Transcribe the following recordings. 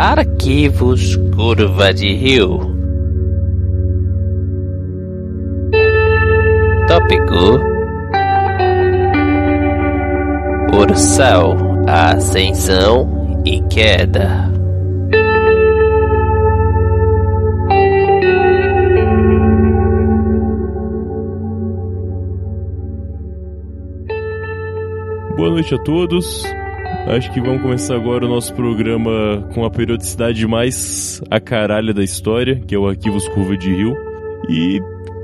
Arquivos Curva de Rio. Tópico: Ursal, Ascensão e Queda. Boa noite a todos. Acho que vamos começar agora o nosso programa com a periodicidade mais a caralha da história, que é o Arquivos Curva de Rio. E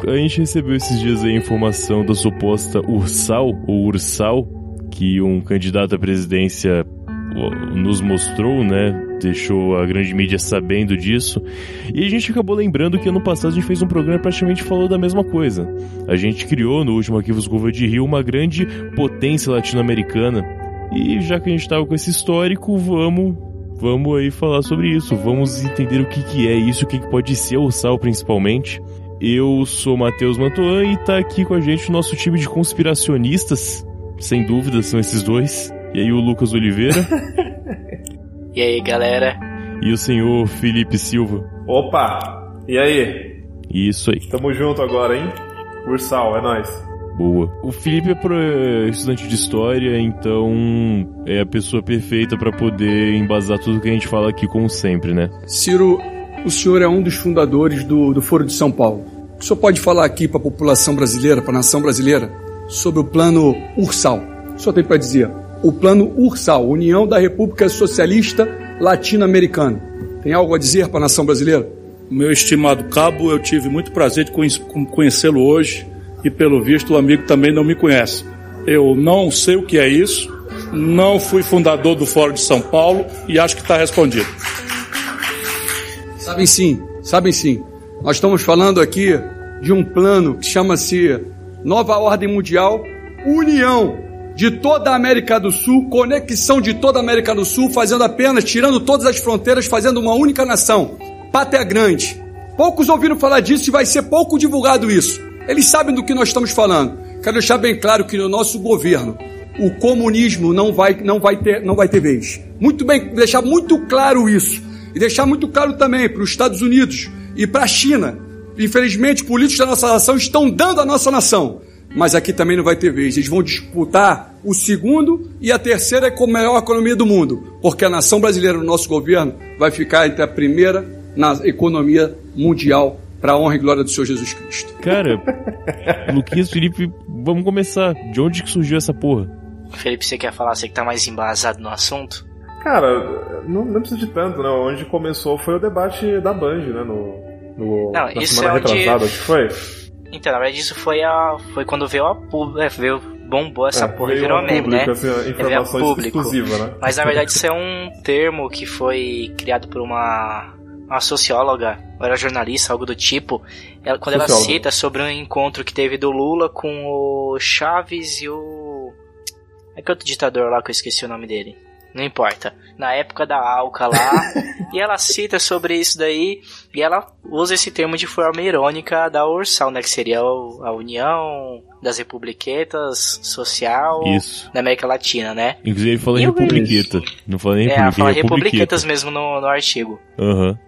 a gente recebeu esses dias a informação da suposta Ursal, ou Ursal, que um candidato à presidência nos mostrou, né? Deixou a grande mídia sabendo disso. E a gente acabou lembrando que ano passado a gente fez um programa que praticamente falou da mesma coisa. A gente criou no último Arquivos Curva de Rio uma grande potência latino-americana. E já que a gente estava com esse histórico, vamos vamos aí falar sobre isso. Vamos entender o que, que é isso, o que, que pode ser o sal principalmente. Eu sou Matheus Mantoan e tá aqui com a gente o nosso time de conspiracionistas. Sem dúvida, são esses dois. E aí o Lucas Oliveira. e aí, galera? E o senhor Felipe Silva. Opa! E aí? Isso aí. Tamo junto agora, hein? Ursal, é nóis. Boa. O Felipe é pro, é estudante de história, então é a pessoa perfeita para poder embasar tudo que a gente fala aqui, como sempre, né? Ciro, o senhor é um dos fundadores do, do Foro de São Paulo. O senhor pode falar aqui para a população brasileira, para a nação brasileira, sobre o plano Ursal? O senhor tem para dizer? O plano Ursal, União da República Socialista Latino-Americana. Tem algo a dizer para a nação brasileira? Meu estimado cabo, eu tive muito prazer de conhecê-lo hoje e pelo visto o amigo também não me conhece. Eu não sei o que é isso, não fui fundador do Fórum de São Paulo e acho que está respondido. Sabem sim, sabem sim. Nós estamos falando aqui de um plano que chama-se Nova Ordem Mundial, União de toda a América do Sul, conexão de toda a América do Sul, fazendo apenas, tirando todas as fronteiras, fazendo uma única nação. Pátria Grande. Poucos ouviram falar disso e vai ser pouco divulgado isso. Eles sabem do que nós estamos falando. Quero deixar bem claro que no nosso governo o comunismo não vai, não vai, ter, não vai ter vez. Muito bem, deixar muito claro isso. E deixar muito claro também para os Estados Unidos e para a China. Infelizmente, políticos da nossa nação estão dando a nossa nação. Mas aqui também não vai ter vez. Eles vão disputar o segundo e a terceira com a melhor economia do mundo. Porque a nação brasileira, no nosso governo, vai ficar entre a primeira na economia mundial para a honra e glória do Senhor Jesus Cristo. Cara, Luquinhas, Felipe, vamos começar. De onde que surgiu essa porra? Felipe, você quer falar? Você que tá mais embasado no assunto? Cara, não, não precisa de tanto, né? Onde começou foi o debate da Band, né? No, no, não, na isso semana é onde... retrasada, acho que foi. Então, na verdade, isso foi a. Foi quando veio a público. É, veio, bombou essa É, porra e virou a meme, público, né? assim, informação público. exclusiva, né? Mas na verdade isso é um termo que foi criado por uma, uma socióloga, ou era jornalista, algo do tipo. Ela, quando ela Socióloga. cita sobre um encontro que teve do Lula com o Chaves e o. É que outro ditador lá que eu esqueci o nome dele. Não importa. Na época da Alca lá. e ela cita sobre isso daí. E ela usa esse termo de forma irônica da Ursal, né? Que seria a União das Republiquetas Social Isso. da América Latina, né? Inclusive ele fala em Republiqueta. Não fala nem É, ela República, fala é Republiqueta. republiquetas mesmo no, no artigo. Aham.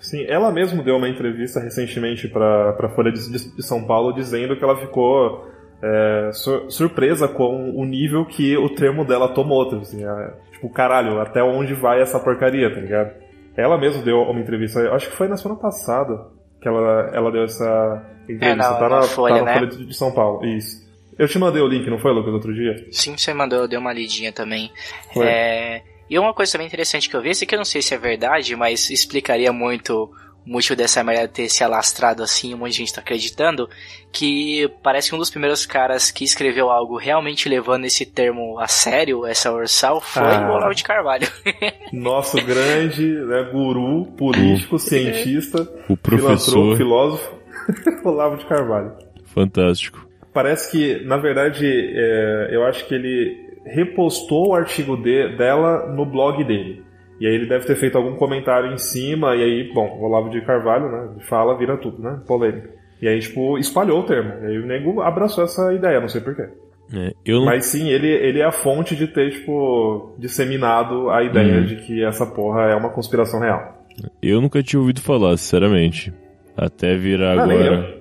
Sim, ela mesma deu uma entrevista recentemente para a Folha de, de São Paulo dizendo que ela ficou é, sur- surpresa com o nível que o termo dela tomou. tá, Assim, é, tipo, caralho, até onde vai essa porcaria, tá ligado? Ela mesma deu uma entrevista, acho que foi na semana passada que ela, ela deu essa entrevista. É, na- tá na Folha, tá na né? Folha de, de São Paulo, isso. Eu te mandei o link, não foi, Lucas, outro dia? Sim, você mandou, eu dei uma lidinha também. Foi. É, e uma coisa também interessante que eu vi, esse aqui eu não sei se é verdade, mas explicaria muito o motivo dessa merda ter se alastrado assim, um monte de gente tá acreditando, que parece que um dos primeiros caras que escreveu algo realmente levando esse termo a sério, essa Ursal, foi Ah. o Olavo de Carvalho. Nosso grande né, guru, político, cientista, O professor. filósofo, Olavo de Carvalho. Fantástico. Parece que, na verdade, é, eu acho que ele repostou o artigo de- dela no blog dele. E aí ele deve ter feito algum comentário em cima, e aí, bom, o Olavo de Carvalho, né, fala, vira tudo, né, polêmica. E aí, tipo, espalhou o termo. E aí o nego abraçou essa ideia, não sei porquê. É, não... Mas sim, ele, ele é a fonte de ter, tipo, disseminado a ideia Hum. de que essa porra é uma conspiração real. eu nunca tinha ouvido falar, sinceramente. Até virar Ah, agora.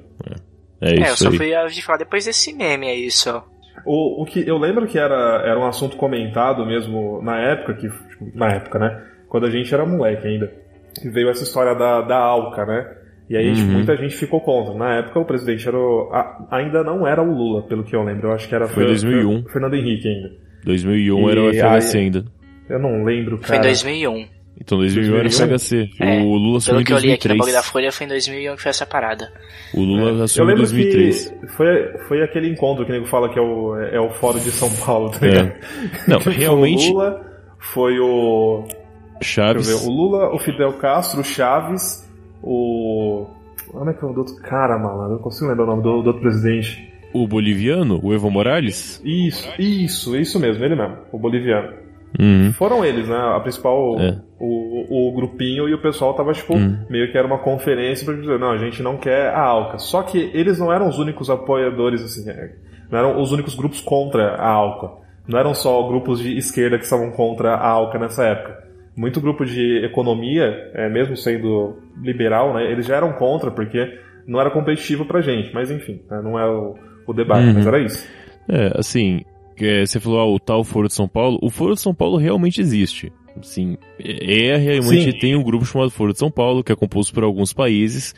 É, é É, eu isso só aí. fui ouvir falar depois desse meme aí só. O, o que eu lembro que era, era um assunto comentado mesmo na época, que, tipo, na época, né? Quando a gente era moleque ainda. Que veio essa história da, da Alca, né? E aí tipo, Uhum. muita gente ficou contra. Na época o presidente era o, a- ainda não era o Lula, pelo que eu lembro. Eu acho que era Foi 2001. o Fernando Henrique ainda. 2001 era o E FHC ainda. Eu não lembro, Foi cara. em 2001. Então 2001 era o 2001? FHC. É, o Lula assumiu Pelo em que eu li aqui no 2003. da Folha, foi em 2001 que foi essa parada. O Lula Eu assumiu em lembro 2003. que foi, foi aquele encontro que o nego fala que é o, é o Fórum de São Paulo, tá É. ligado? Não, Foi realmente, o Lula, foi o. Deixa eu ver, Chaves. o Lula, o Fidel Castro, o Chaves, o. Como é que é o do outro cara, malandro? Eu não consigo lembrar o nome do, do outro presidente. O boliviano, o Evo Morales. Isso, isso, isso mesmo, ele mesmo, o boliviano. Uhum. Foram eles, né? A principal, É. o, o grupinho e o pessoal tava, tipo, Hum. meio que era uma conferência pra dizer, não, a gente não quer a ALCA. Só que eles não eram os únicos apoiadores, assim, é, não eram os únicos grupos contra a ALCA. Não eram só grupos de esquerda que estavam contra a ALCA nessa época. Muito grupo de economia, é, mesmo sendo liberal, né, eles já eram contra, porque não era competitivo pra gente. Mas enfim, né, não é o, o debate, Uhum. mas era isso. É, assim, é, você falou ah, o tal Foro de São Paulo. O Foro de São Paulo realmente existe. Sim, é é, realmente Sim. tem um grupo chamado Foro de São Paulo, que é composto por alguns países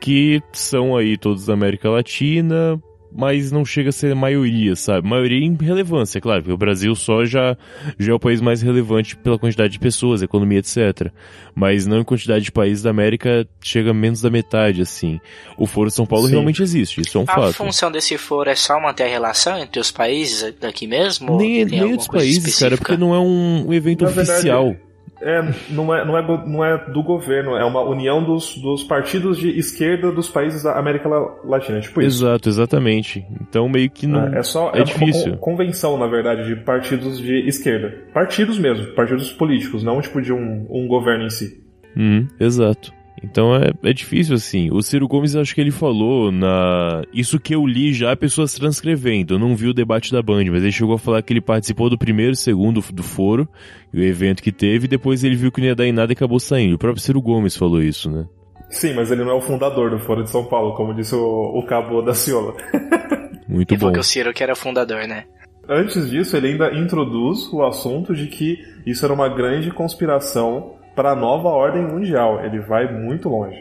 que são aí todos da América Latina, mas não chega a ser a maioria, sabe? Maioria em relevância, claro, porque o Brasil só já, já é o país mais relevante pela quantidade de pessoas, economia, etc. Mas não em quantidade de países da América chega a menos da metade, assim. O Foro de São Paulo Sim. realmente existe, isso é um A fato. função desse foro é só manter a relação entre os países daqui mesmo? Nem, nem outros países, cara, específica? porque não é um, evento Na verdade, oficial. É, não é, não é, não é do governo, é uma união dos, dos partidos de esquerda dos países da América La- Latina, é tipo isso. Exato, exatamente. Então meio que não. É, é só é é difícil. con- convenção, na verdade, de partidos de esquerda. Partidos mesmo, partidos políticos, não tipo de um, um governo em si. Uhum, exato. Então é, é difícil assim. O Ciro Gomes, acho que ele falou na. Isso que eu li já, pessoas transcrevendo. Eu não vi o debate da Band, mas ele chegou a falar que ele participou do primeiro e segundo do foro, e o evento que teve, e depois ele viu que não ia dar em nada e acabou saindo. O próprio Ciro Gomes falou isso, né? Sim, mas ele não é o fundador do Foro de São Paulo, como disse o, o Cabo da Ciola. Muito E bom. porque o Ciro que era fundador, né? Antes disso, ele ainda introduz o assunto de que isso era uma grande conspiração para a nova ordem mundial. Ele vai muito longe.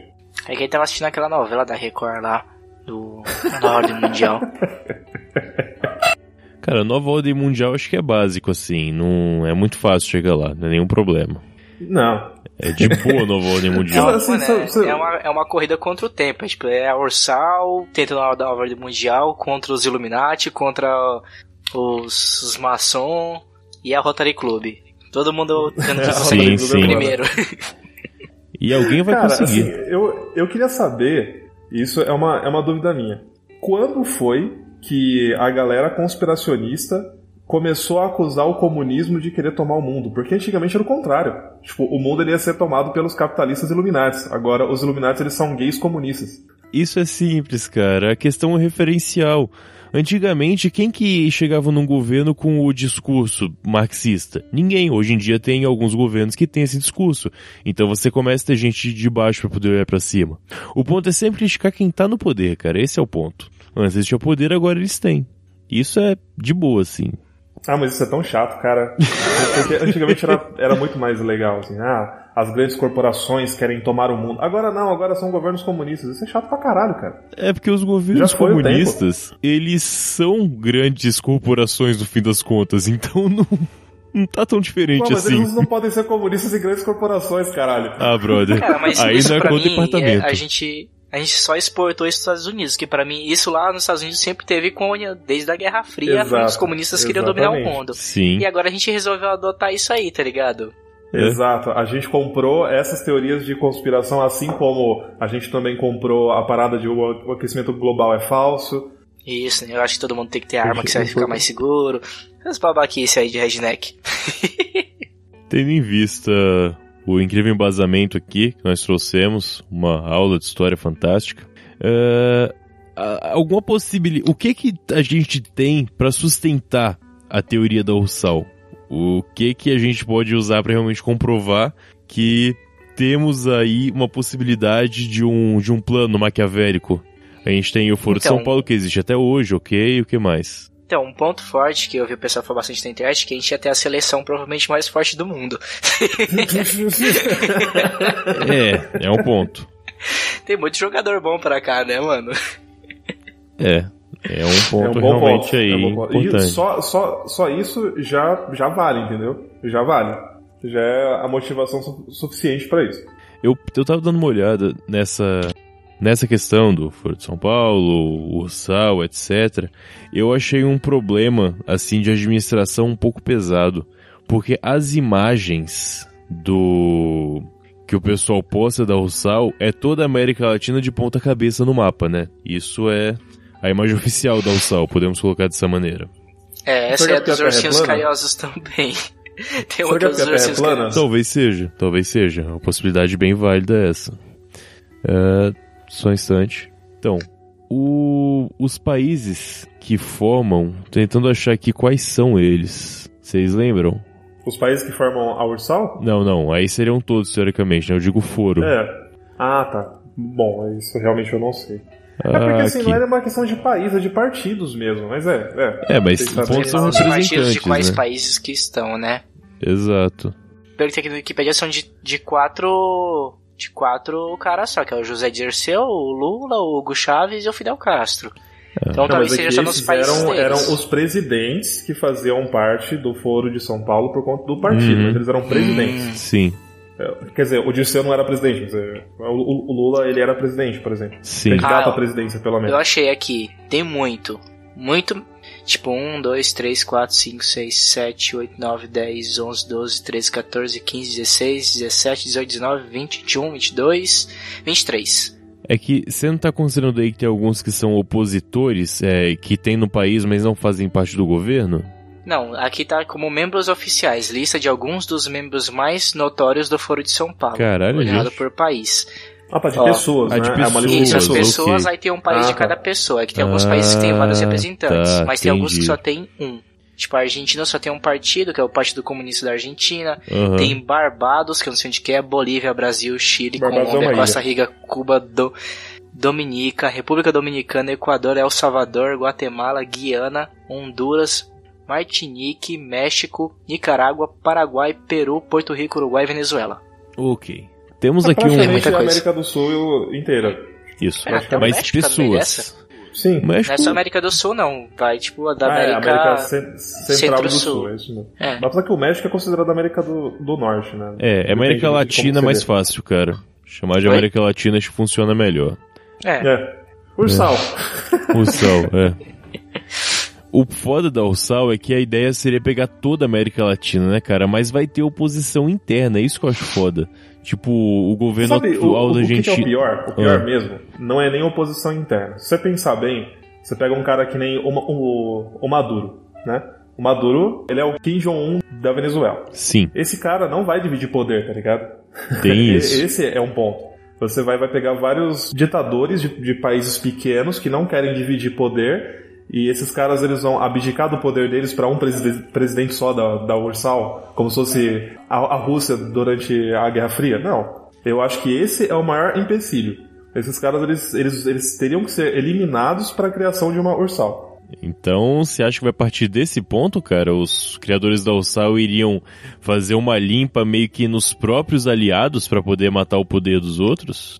É que ele tava assistindo aquela novela da Record lá, do da Ordem Mundial. Cara, a nova ordem mundial acho que é básico, assim. Não é muito fácil chegar lá, não é nenhum problema. Não, É de boa a nova ordem mundial. Assim, mano, cê- é- é uma, é uma corrida contra o tempo. É, tipo, é a Ursal tentando a da Ordem Mundial contra os Illuminati, contra os, os maçom e a Rotary Club. Todo mundo tendo que Sim, sim. primeiro. E alguém vai Cara, conseguir. assim, eu, eu queria saber, isso é uma, é uma dúvida minha. Quando foi que a galera conspiracionista começou a acusar o comunismo de querer tomar o mundo? Porque antigamente era o contrário. Tipo, o mundo ele ia ser tomado pelos capitalistas iluminatis. Agora, os iluminatis eles são gays comunistas. Isso é simples, cara. A questão é referencial. Antigamente, quem que chegava num governo com o discurso marxista? Ninguém. Hoje em dia tem alguns governos que têm esse discurso. Então você começa a ter gente de baixo pra poder olhar pra cima. O ponto é sempre criticar quem tá no poder, cara. Esse é o ponto. Antes eles tinham poder, agora eles têm. Isso é de boa, assim. Ah, mas isso é tão chato, cara. Porque antigamente era, era muito mais legal, assim. Ah, as grandes corporações querem tomar o mundo. Agora não, agora são governos comunistas. Isso é chato pra caralho, cara. É porque os governos o comunistas, eles são grandes corporações no fim das contas, então não, não tá tão diferente Pô, mas assim. eles não podem ser comunistas e grandes corporações, caralho. Ah, brother. Cara, mas Aí isso não é pra contra mim, departamento. é, a gente a gente só exportou isso para os Estados Unidos, que pra mim isso lá nos Estados Unidos sempre teve com desde a Guerra Fria, Exato, os comunistas queriam dominar o mundo. Sim. E agora a gente resolveu adotar isso aí, tá ligado? É. Exato. A gente comprou essas teorias de conspiração, assim como a gente também comprou a parada de o aquecimento global é falso. Isso, né? Eu acho que todo mundo tem que ter arma que você vai ficar mais seguro. Essas babaquice aí de redneck. Tendo em vista o incrível embasamento aqui que nós trouxemos, uma aula de história fantástica, é, alguma possibilidade. O que que a gente tem pra sustentar a teoria da Ursal? O que que a gente pode usar pra realmente comprovar que temos aí uma possibilidade de um, de um plano maquiavélico? A gente tem o Foro de Então- São Paulo que existe até hoje, ok? O que mais? Então, um ponto forte que eu vi o pessoal falar bastante na internet é que a gente ia ter a seleção provavelmente mais forte do mundo. É, é um ponto. Tem muito jogador bom pra cá, né, mano? É, é um ponto é um bom realmente ponto. aí é um ponto. E importante. só, só, só isso já, já vale, entendeu? Já vale. Já é a motivação su- suficiente pra isso. Eu, eu tava dando uma olhada nessa, nessa questão do Foro de São Paulo, Ursal, etc. Eu achei um problema, assim, de administração um pouco pesado. Porque as imagens do que o pessoal posta da Ursal é toda a América Latina de ponta cabeça no mapa, né? Isso é a imagem oficial da Ursal, podemos colocar dessa maneira. É, essa Será é a dos é ursinhos carinhosos também. Tem Será que a outros Terra é ursinhos carinhosos. Talvez seja, talvez seja. É uma possibilidade bem válida essa. É, só um instante. Então, o- os países que formam, tentando achar aqui quais são eles. Vocês lembram? Os países que formam a Ursal? Não, não, aí seriam todos, teoricamente, né? Eu digo foro. É. Ah, tá. Bom, isso realmente eu não sei. É Ah, porque assim, aqui. não é uma questão de país, é de partidos mesmo, mas é. É, É, mas pontos são Os partidos de representantes, quais né? países que estão, né? Exato. Pelo que tem aqui no Wikipedia são de, de quatro. De quatro caras só, que é o José Dirceu, o Lula, o Hugo Chaves e o Fidel Castro. Então Não, talvez mas seja só nos países eram, deles. eram os presidentes que faziam parte do Foro de São Paulo por conta do partido, Uhum. mas eles eram presidentes. Hum. Sim, É, Quer dizer, o Dirceu não era presidente, mas é, o, o- o Lula ele era presidente, por exemplo. sim. Candidato Ah, à presidência, pelo menos. Eu achei aqui, tem muito. Muito. Tipo, 1, 2, 3, 4, 5, 6, 7, 8, 9, 10, 11, 12, 13, 14, 15, 16, 17, 18, 19, 20, 21, 22, 23. É que você não tá considerando aí que tem alguns que são opositores, é, que tem no país, mas não fazem parte do governo? Não, aqui tá como membros oficiais, lista de alguns dos membros mais notórios do Foro de São Paulo. Caralho, olhado gente. por país. Ah, de Ó. pessoas, Ah, né? de É uma lista Isso, de as Pessoas, pessoas. pessoas, ok. aí tem um país Ah, de cada tá. pessoa. Aqui tem alguns países que tem vários Ah, representantes, tá, mas tem alguns que só tem um. Tipo, a Argentina só tem um partido, que é o Partido Comunista da Argentina. Aham. Tem Barbados, que eu não sei onde que é, Bolívia, Brasil, Chile, Barbados é Colômbia, uma Costa Rica, Cuba, do, Dominica, República Dominicana, Equador, El Salvador, Guatemala, Guiana, Honduras, Martinique, México, Nicarágua, Paraguai, Peru, Porto Rico, Uruguai e Venezuela. Ok. Temos É aqui um. praticamente muita a coisa. América do Sul inteira. Isso. É, até o Mas México pessoas. Sim. O Não México. é só América do Sul, não. Vai, tipo, a da Ah, é, América... América Cen- Central do Centro-Sul. Sul, é isso mesmo. É. Apesar que o México é considerado América do, do Norte, né? É, Depende América Latina é mais fácil, cara. Chamar de Oi? América Latina acho que funciona melhor. É. É. Ursal. Ursal, é. O foda da Ursal é que a ideia seria pegar toda a América Latina, né, cara? Mas vai ter oposição interna, é isso que eu acho foda. Tipo, o governo Sabe, atual o, da o que, que é o pior? O pior Ah. mesmo não é nem oposição interna. Se você pensar bem, você pega um cara que nem o, o, o Maduro, né? O Maduro, ele é o Kim Jong-un da Venezuela. Sim, Esse cara não vai dividir poder, tá ligado? tem isso. Esse é um ponto. Você vai, vai pegar vários ditadores de, de países pequenos que não querem dividir poder e esses caras eles vão abdicar do poder deles para um preside- presidente só da, da Ursal, como se fosse a, a Rússia durante a Guerra Fria. Não. Eu acho que esse é o maior empecilho. Esses caras eles, eles, eles teriam que ser eliminados para a criação de uma Ursal. Então, você acha que vai partir desse ponto, cara? Os criadores da Ursal iriam fazer uma limpa meio que nos próprios aliados pra poder matar o poder dos outros?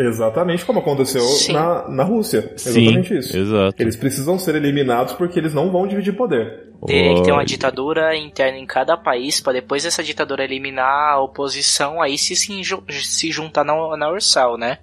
Exatamente como aconteceu Sim. na, na Rússia. Exatamente Sim, isso. exato. Eles precisam ser eliminados porque eles não vão dividir poder. Teria que ter uma ditadura interna em cada país para depois dessa ditadura eliminar a oposição, aí se, se, se juntar na, na Ursal, né?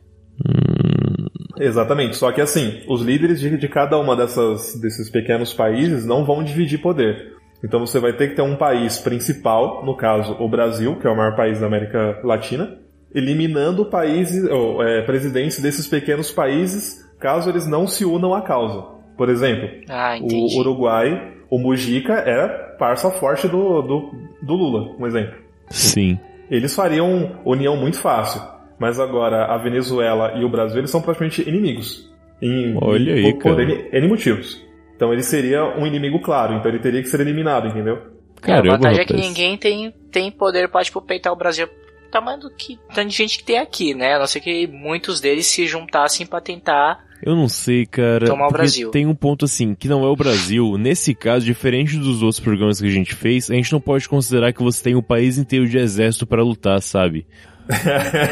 Exatamente, só que assim, os líderes de, de cada uma dessas, desses pequenos países não vão dividir poder. Então você vai ter que ter um país principal, no caso o Brasil, que é o maior país da América Latina, eliminando países, ou, é, presidentes desses pequenos países, caso eles não se unam à causa. Por exemplo, Ah, o Uruguai, o Mujica era parça forte do, do, do Lula, um exemplo. Sim. Eles fariam união muito fácil. Mas agora a Venezuela e o Brasil eles são praticamente inimigos. Em, Olha aí, por, por cara. N, N motivos. Então ele seria um inimigo claro, então ele teria que ser eliminado, entendeu? Caramba, a vantagem é que ninguém tem, tem poder pra, tipo, peitar o Brasil tamanho do que tanto de gente que tem aqui, né? A não ser que muitos deles se juntassem pra tentar. Eu não sei, cara. Tomar o Brasil. Tem um ponto assim, que não é o Brasil. Nesse caso, diferente dos outros programas que a gente fez, a gente não pode considerar que você tem um país inteiro de exército pra lutar, sabe?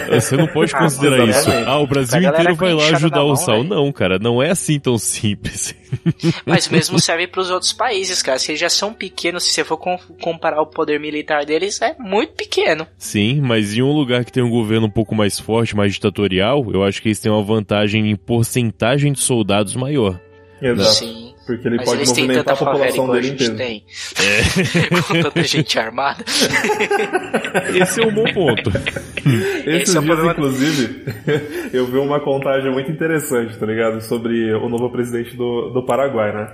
Você não pode Ah, considerar isso. Ah, o Brasil inteiro com vai lá ajudar o Sal. velho. Não, cara, não é assim tão simples. Mas mesmo serve pros outros países, cara. Se eles já são pequenos, se você for com- comparar o poder militar deles, é muito pequeno. Sim, mas em um lugar que tem um governo um pouco mais forte, mais ditatorial, eu acho que eles têm uma vantagem em porcentagem de soldados maior. Exato. Sim. Porque ele Mas pode movimentar a população dele gente inteira. tem. com tanta gente armada. Esse é um bom ponto. Esses Esse é dias, inclusive, eu vi uma contagem muito interessante, tá ligado? Sobre o novo presidente do, do Paraguai, né?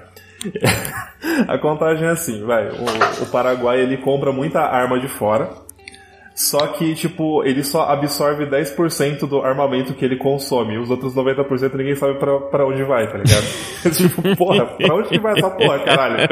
A contagem é assim, vai, o, o Paraguai ele compra muita arma de fora, só que, tipo, ele só absorve 10% do armamento que ele consome, os outros 90% ninguém sabe pra, pra onde vai, tá ligado? tipo, porra, pra onde que vai essa porra, caralho?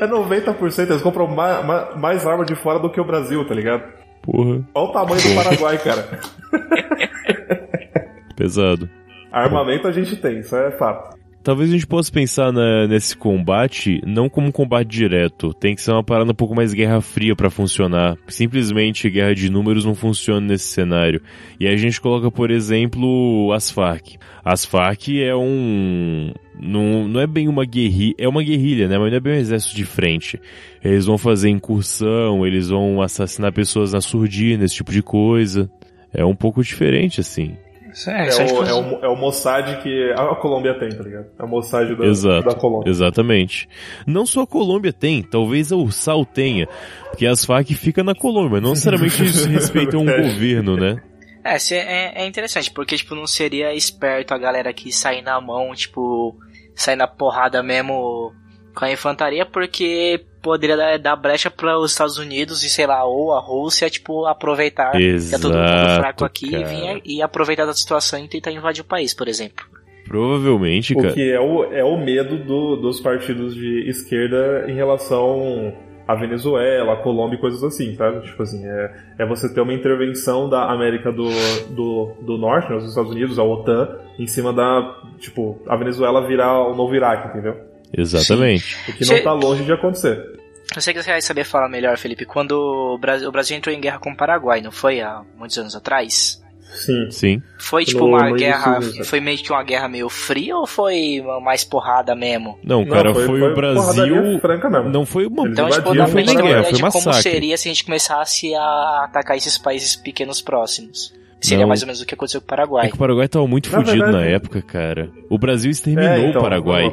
É 90%, eles compram ma- ma- mais arma de fora do que o Brasil, tá ligado? Porra, Olha o tamanho do Paraguai, cara. pesado. Armamento a gente tem, isso é fato. Talvez a gente possa pensar na- nesse combate não como um combate direto. Tem que ser uma parada um pouco mais guerra fria pra funcionar. Simplesmente guerra de números não funciona nesse cenário. E a gente coloca, por exemplo, as Farc. As Farc é um. Não, não é bem uma guerrilha. É uma guerrilha, né? Mas não é bem um exército de frente. Eles vão fazer incursão, eles vão assassinar pessoas na surdina, esse tipo de coisa. É um pouco diferente, assim. É, É, o, é, o, é o Mossad que a Colômbia tem, tá ligado? É o Mossad da, Exato. da Colômbia. Exatamente. Não só a Colômbia tem, talvez a Ursal tenha, porque as Farc fica na Colômbia, não necessariamente eles respeitam um Verdade. governo, né? É, se- é, é interessante, porque, tipo, não seria esperto a galera que sair na mão, tipo, sair na porrada mesmo com a infantaria, porque poderia dar, dar brecha para os Estados Unidos e, sei lá, ou a Rússia, tipo, aproveitar que é todo mundo fraco aqui e, e aproveitar da situação e tentar invadir o país, por exemplo. Provavelmente, O cara. que é o, é o medo do- dos partidos de esquerda em relação à Venezuela, à Colômbia e coisas assim, sabe? Tipo assim, é, é você ter uma intervenção da América do, do, do Norte, né, os Estados Unidos, a OTAN, em cima da, tipo, a Venezuela virar o novo Iraque, entendeu? Exatamente. O que não tá longe de acontecer. Eu sei que você vai saber falar melhor, Felipe, quando o Brasil, o Brasil entrou em guerra com o Paraguai, não foi há muitos anos atrás? Sim. Sim. Foi tipo No- uma guerra, do- foi meio que uma guerra meio fria ou foi uma mais porrada mesmo? Não, Não, cara, foi, o porradaria Brasil. franca mesmo. Não foi uma. Então, tipo, o ter Paraguai, uma foi ideia de como massacre. seria se a gente começasse a atacar esses países pequenos próximos. Seria Não. mais ou menos o que aconteceu com o É Paraguai. que o Paraguai tava muito Na fudido verdade- na época, cara. O Brasil exterminou É, então, o Paraguai.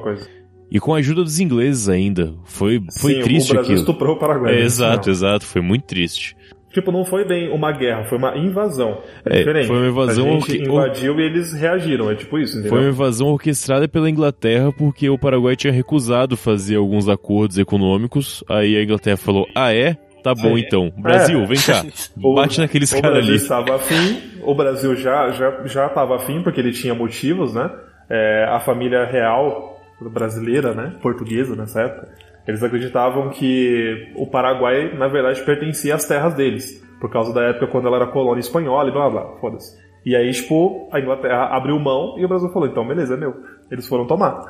E com a ajuda dos ingleses ainda. Foi, foi Sim, triste o Brasil aquilo. estuprou o Paraguai. É, né? exato, Não. exato. Foi muito triste. Tipo, não foi bem uma guerra, foi uma invasão. É, É, diferente. foi uma invasão A gente orque- invadiu e eles reagiram, é tipo isso, entendeu? Foi uma invasão orquestrada pela Inglaterra porque o Paraguai tinha recusado fazer alguns acordos econômicos. Aí a Inglaterra falou: Ah, é? Tá bom então. Brasil, vem cá. O- Bate naqueles o caras Brasil ali. estava afim, o Brasil já já já estava afim porque ele tinha motivos, né? É, a família real brasileira, né, portuguesa nessa época, eles acreditavam que o Paraguai na verdade pertencia às terras deles, por causa da época quando ela era colônia espanhola e blá blá, blá foda-se. E aí, tipo, a Inglaterra abriu mão e o Brasil falou, então beleza, é meu. Eles foram tomar.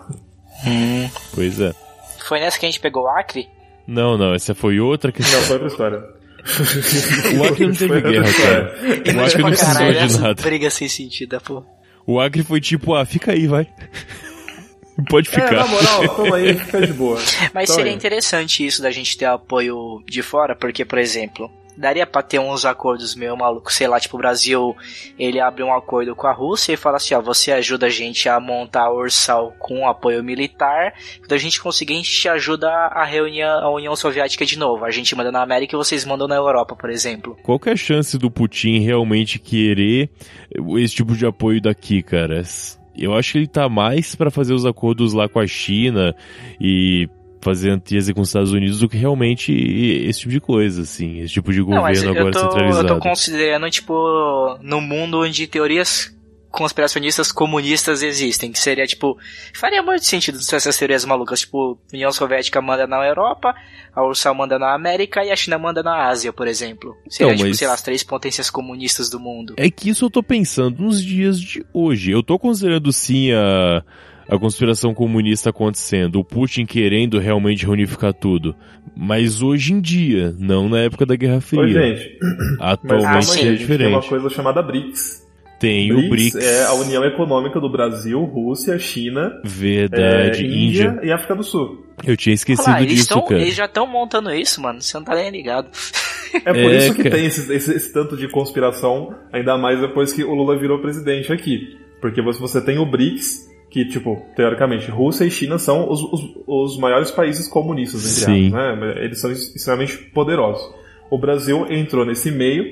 Pois é. Foi nessa que a gente pegou o Acre? Não, não, essa foi outra Não, questão. foi outra história. O Acre não teve guerra, história. cara. O Acre não Pra precisou caralho, de essa nada. briga sem sentido, pô. O Acre foi tipo, ah, fica aí, vai. Pode É, na ficar. moral, toma aí, fica de boa. Mas Então seria aí. interessante isso da gente ter apoio de fora, porque, por exemplo, daria pra ter uns acordos meio malucos, sei lá, tipo, o Brasil, ele abre um acordo com a Rússia e fala assim, ó, você ajuda a gente a montar a Ursal com apoio militar, quando a gente conseguir, a gente te ajuda a reunir a União Soviética de novo. A gente manda na América e vocês mandam na Europa, por exemplo. Qual que é a chance do Putin realmente querer esse tipo de apoio daqui, cara? Eu acho que ele tá mais pra fazer os acordos lá com a China e fazer antítese com os Estados Unidos do que realmente esse tipo de coisa, assim. Esse tipo de Não, governo eu agora tô, eu centralizado. tô considerando, tipo, no mundo onde teorias conspiracionistas comunistas existem, que seria tipo, faria muito sentido se essas teorias malucas, tipo, União Soviética manda na Europa, a URSS manda na América e a China manda na Ásia, por exemplo. Seria Então, tipo, mas- sei lá, as três potências comunistas do mundo. É que isso eu tô pensando nos dias de hoje. Eu tô considerando sim a, a conspiração comunista acontecendo, o Putin querendo realmente reunificar tudo. Mas hoje em dia, não na época da Guerra Oi, Fria. gente. Atualmente Ah, sim, aí, é gente tem uma diferente. coisa chamada BRICS. Tem o BRICS, é a União Econômica do Brasil, Rússia, China, verdade, é, Índia. Índia e África do Sul. Eu tinha esquecido disso, tão, cara. eles já estão montando isso, mano. Você não tá nem ligado. É por É, isso que cara. tem esse, esse- esse tanto de conspiração, ainda mais depois que o Lula virou presidente aqui. Porque você você tem o BRICS, que, tipo, teoricamente, Rússia e China são os, os, os maiores países comunistas, entre Sim. aspas, né? Eles são extremamente poderosos. O Brasil entrou nesse meio,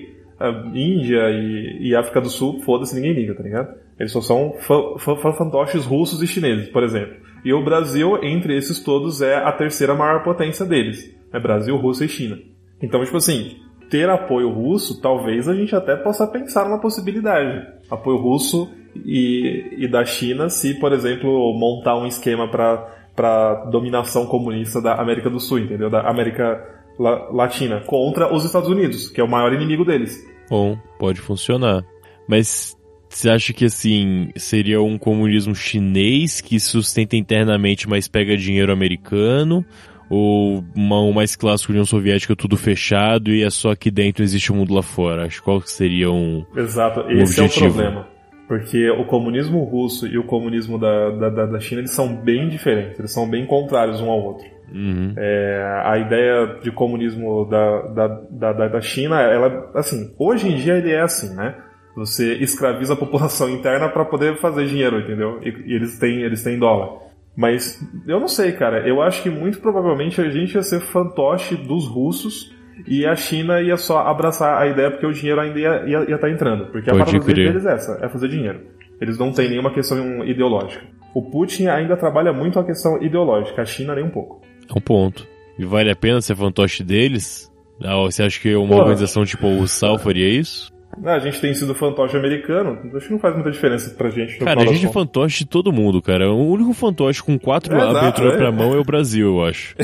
Índia e, e África do Sul, foda-se, ninguém liga, tá ligado? Eles só são fa- fa- fa- fantoches russos e chineses, por exemplo. E o Brasil, entre esses todos, é a terceira maior potência deles. É Brasil, Rússia e China. Então, tipo assim, ter apoio russo, talvez a gente até possa pensar numa possibilidade. Apoio russo e, e da China, se, por exemplo, montar um esquema para dominação comunista da América do Sul, entendeu? Da América La- Latina, contra os Estados Unidos, que é o maior inimigo deles. Bom, pode funcionar. Mas você acha que assim seria um comunismo chinês que sustenta internamente, mas pega dinheiro americano? Ou uma, o mais clássico União Soviética, tudo fechado e é só aqui dentro existe o mundo lá fora? Acho que qual seria um. Exato, Um esse é o objetivo. problema. Porque o comunismo russo e o comunismo da, da, da- da China, eles são bem diferentes, eles são bem contrários um ao outro. Uhum. É, a ideia de comunismo da, da, da, da- China, ela, assim, hoje em dia ele é assim, né? Você escraviza a população interna para poder fazer dinheiro, entendeu? E, e eles têm eles têm dólar. Mas eu não sei, cara. Eu acho que muito provavelmente a gente ia ser fantoche dos russos e a China ia só abraçar a ideia porque o dinheiro ainda ia estar tá entrando. Porque a parada crer. deles é essa, é fazer dinheiro. Eles não têm nenhuma questão ideológica. O Putin ainda trabalha muito a questão ideológica, a China nem um pouco. É um ponto. E vale a pena ser fantoche deles? Ah, você acha que uma Porra. organização tipo o SAL faria isso? Ah, A gente tem sido fantoche americano, acho que não faz muita diferença pra gente. Cara, a gente é fantoche de todo mundo, cara. O único fantoche com quatro É, lábios exato, entrou é. pra mão é o Brasil, eu acho.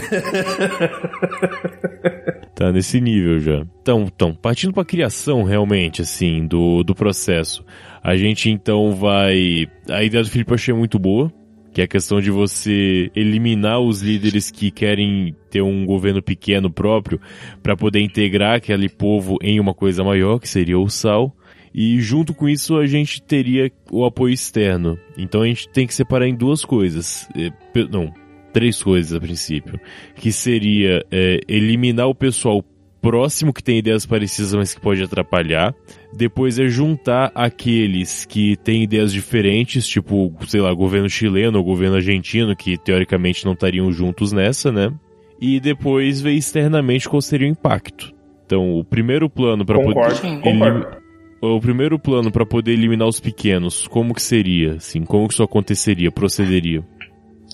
tá nesse nível já. Então, então partindo pra criação realmente, assim, do, do processo. A gente então vai. A ideia do Felipe eu achei muito boa. Que é a questão de você eliminar os líderes que querem ter um governo pequeno próprio para poder integrar aquele povo em uma coisa maior, que seria o SAL. E junto com isso a gente teria o apoio externo. Então a gente tem que separar em duas coisas. Pe- Não, três coisas a princípio. Que seria eh, eliminar o pessoal próximo que tem ideias parecidas, mas que pode atrapalhar. Depois é juntar aqueles que têm ideias diferentes, tipo, sei lá, governo chileno ou governo argentino, que teoricamente não estariam juntos nessa, né? E depois ver externamente qual seria o impacto. Então, o primeiro plano para poder Concordo, Sim. concordo. o primeiro plano para poder eliminar os pequenos, como que seria? Assim, como que isso aconteceria, procederia?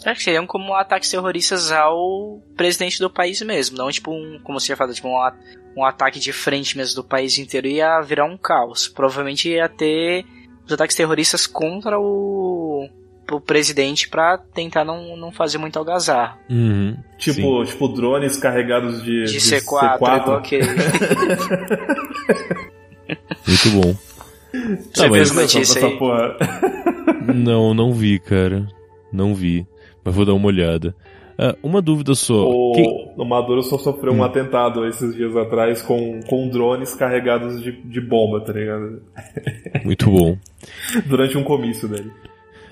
Que seriam como ataques terroristas ao presidente do país mesmo, não tipo um, como você já falou, tipo um, a- um ataque de frente mesmo do país inteiro, ia virar um caos. Provavelmente ia ter os ataques terroristas contra o, o presidente pra tentar não, não fazer muito algazarra. Uhum. Tipo, tipo drones carregados de, De C4, igual aquele. Muito bom. Você Tá, viu as notícias aí? Não, não vi, cara. Não vi. Mas vou dar uma olhada. Ah, uma dúvida só. O, Quem- o Maduro só sofreu Hum. um atentado esses dias atrás com, com drones carregados de, de bomba, tá ligado? Muito bom. Durante um comício dele.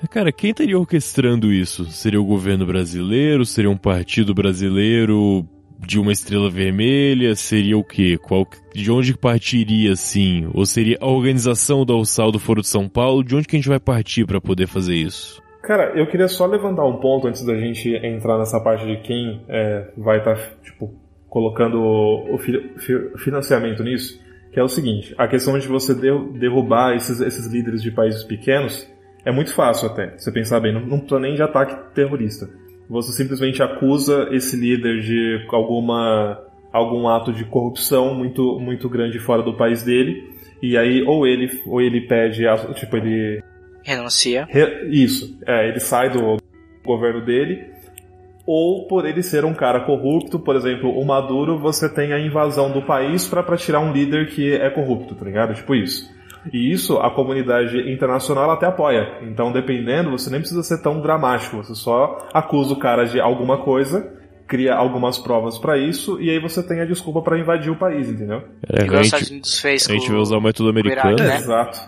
Cara, quem estaria orquestrando isso? Seria o governo brasileiro? Seria um partido brasileiro de uma estrela vermelha? Seria o quê? Qual, de onde partiria, assim? Ou seria a organização do Alçal do Foro de São Paulo? De onde que a gente vai partir para poder fazer isso? Cara, eu queria só levantar um ponto antes da gente entrar nessa parte de quem é, vai estar, tipo, colocando o, fi- fi- financiamento nisso, que é o seguinte, a questão de você derru- derrubar esses, esses líderes de países pequenos é muito fácil até, você pensar bem, não, não nem de ataque terrorista. Você simplesmente acusa esse líder de alguma algum ato de corrupção muito muito grande fora do país dele, e aí ou ele ou ele pede, tipo, ele Renuncia. Re- Isso, é, ele sai do governo dele, ou por ele ser um cara corrupto, por exemplo, o Maduro, você tem a invasão do país pra tirar um líder que é corrupto, tá ligado? Tipo isso. E isso a comunidade internacional até apoia. Então, dependendo, você nem precisa ser tão dramático, você só acusa o cara de alguma coisa, cria algumas provas pra isso, e aí você tem a desculpa pra invadir o país, entendeu? É, Igual a os Estados gente, Unidos fez a gente vai usar o método Iraque, americano. né? Exato.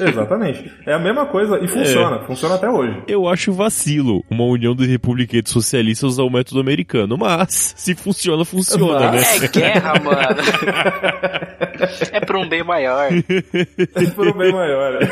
Exatamente. É a mesma coisa e funciona. Funciona até hoje. Eu acho vacilo uma união de republicanos socialistas usar o método americano, mas se funciona, funciona, né? É guerra, mano. é pra um bem maior. Por um bem maior. né?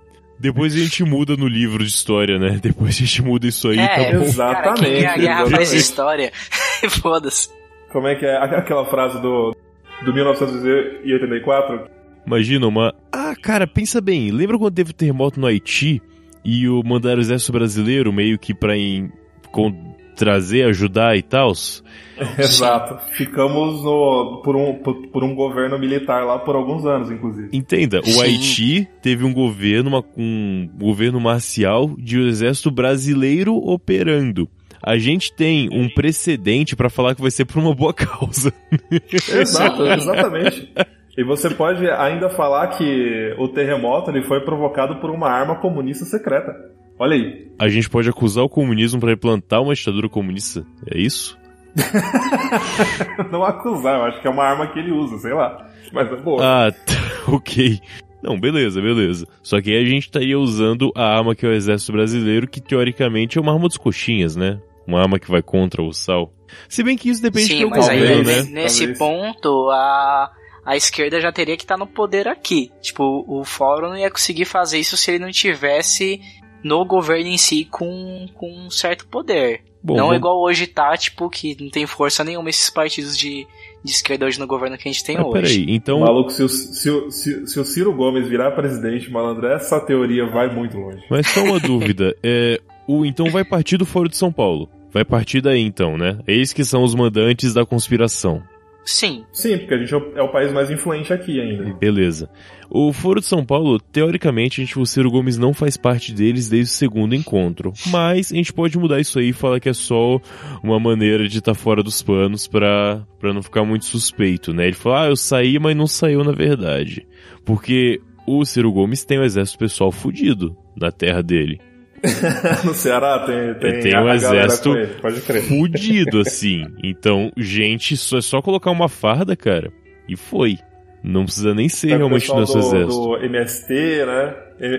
Depois a gente muda no livro de história, né? Depois a gente muda isso aí, é, tá bom? cara, quem ganha a guerra faz exatamente. história. Foda-se. Como é que é aquela frase do, do 1984? Imagina uma. Ah, cara, pensa bem. Lembra quando teve o terremoto no Haiti e o mandaram o exército brasileiro meio que pra em, com- trazer, ajudar e tal? Exato. Ficamos no, por, um, por, por um governo militar lá por alguns anos, inclusive. Entenda, o Sim. Haiti teve um governo, uma- um governo marcial de um exército brasileiro operando. A gente tem um precedente pra falar que vai ser por uma boa causa. Exato, exatamente. E você pode ainda falar que o terremoto ele foi provocado por uma arma comunista secreta. Olha aí. A gente pode acusar o comunismo pra implantar uma ditadura comunista. É isso? Não acusar, eu acho que é uma arma que ele usa, sei lá. Mas é boa. Ah, tá, ok. Não, beleza, beleza. Só que aí a gente estaria usando a arma que é o exército brasileiro, que teoricamente é uma arma dos coxinhas, né? Uma arma que vai contra o sal. Se bem que isso depende Sim, do mas aí governo, né? nesse Talvez. ponto a, a esquerda já teria que estar no poder aqui. Tipo, o fórum não ia conseguir fazer isso se ele não tivesse no governo em si com, com um certo poder. Bom, não vamos- igual hoje tá, tipo, que não tem força nenhuma esses partidos de, de esquerda hoje no governo que a gente tem Mas hoje. peraí, então. Maluco, se o, se, o, se, se o Ciro Gomes virar presidente, malandro, essa teoria vai muito longe. Mas só uma dúvida. É, o, então vai partir do Foro de São Paulo. Vai partir daí então, né? Eles que são os mandantes da conspiração. Sim, Sim, porque a gente é o, é país mais influente aqui ainda. Beleza. O Foro de São Paulo, teoricamente, a gente, o Ciro Gomes não faz parte deles desde o segundo encontro. Mas a gente pode mudar isso aí e falar que é só uma maneira de estar fora dos panos pra, pra não ficar muito suspeito, né? Ele falou, ah, eu saí, mas não saiu na verdade. Porque o Ciro Gomes tem um exército pessoal fudido na terra dele. No Ceará tem, tem, Tem um exército com ele, pode crer. Fudido, assim. Então, gente, só, é só colocar uma farda, cara. E foi. Não precisa nem ser o realmente nosso do, exército. do MST, né?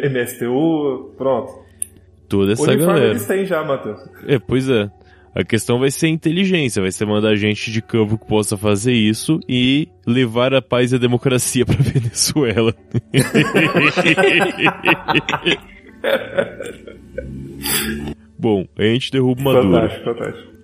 MSTU, pronto. Toda essa uniforme galera. eles têm já, Matheus. É, pois é. A questão vai ser inteligência, vai ser mandar gente de campo que possa fazer isso e levar a paz e a democracia pra Venezuela. Bom, a gente derruba Maduro. Fantástico, fantástico.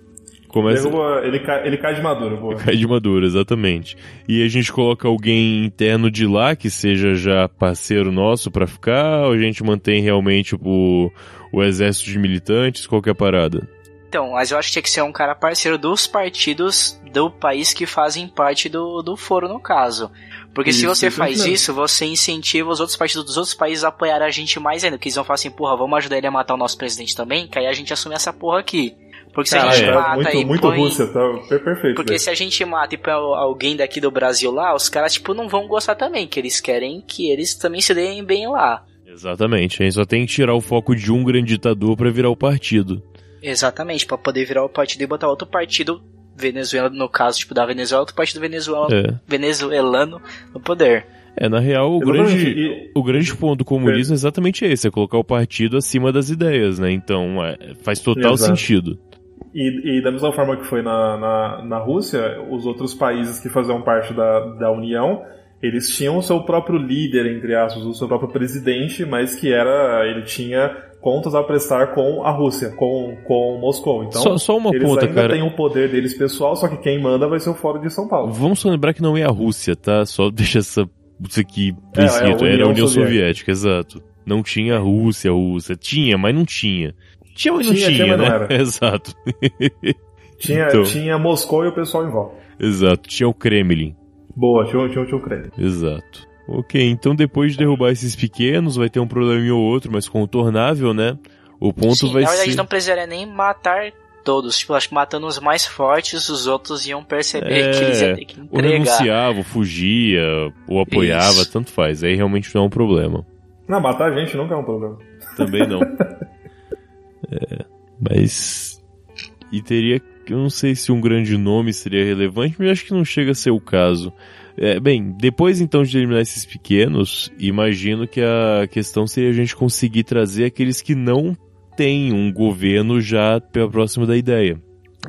Começa Derruba, ele, cai, ele cai de maduro, boa. cai de Maduro, exatamente. E a gente coloca alguém interno de lá que seja já parceiro nosso pra ficar, ou a gente mantém realmente o, o exército de militantes, qual que é a parada? Então, mas eu acho que tinha que ser um cara parceiro dos partidos do país que fazem parte do, do foro, no caso. Porque se Isso, você isso faz isso, você incentiva os outros partidos dos outros países a apoiar a gente mais ainda. Porque eles vão falar assim, porra, vamos ajudar ele a matar o nosso presidente também, que aí a gente assume essa porra aqui. Porque se a Caralho, gente é mata muito, e muito põe... Rússia, tá per- perfeito. Porque velho. se a gente mata e põe alguém daqui do Brasil lá, os caras, tipo, não vão gostar também. Que eles querem que eles também se deem bem lá. Exatamente, a gente só tem que tirar o foco de um grande ditador pra virar o partido. Exatamente, pra poder virar o partido e botar outro partido Venezuela, no caso, tipo, da Venezuela, outro partido venezuela, É. venezuelano no poder. É, na real, o Exatamente, grande, e- o grande ponto do comunismo é exatamente esse, é colocar o partido acima das ideias, né? Então, é, faz total Exato. sentido. E, e da mesma forma que foi na, na, na Rússia, os outros países que faziam parte da, da União, eles tinham o seu próprio líder, entre aspas, o seu próprio presidente, mas que era. ele tinha contas a prestar com a Rússia, com, com Moscou. Então, Só- só uma eles ponta, ainda cara. têm o poder deles pessoal, só que quem manda vai ser o Fórum de São Paulo. Vamos só lembrar que não é a Rússia, tá? Só deixa essa, isso aqui por É, é a. Era a União Soviética. Soviética. exato. Não tinha a Rússia, a Rússia. Tinha, mas não tinha. Tinha, mas não Tinha, tinha, tinha, né? não era. Exato. Tinha, Então. tinha Moscou e o pessoal em volta. Exato. Tinha o Kremlin. Boa, tinha, tinha, tinha o crédito. Exato. Ok, então depois de derrubar esses pequenos, vai ter um probleminha ou outro, mas contornável, né? O ponto Sim, vai na verdade ser. não precisaria nem matar todos. Tipo, acho que matando os mais fortes, os outros iam perceber que eles iam ter que ou entregar. renunciava, ou fugia, ou apoiava, Isso. tanto faz. Aí realmente não é um problema. Não, matar a gente nunca é um problema. Também não. É, mas. E teria. Eu não sei se um grande nome seria relevante, mas acho que não chega a ser o caso. É, bem, depois então de eliminar esses pequenos, imagino que a questão seria a gente conseguir trazer aqueles que não têm um governo já pela próxima da ideia.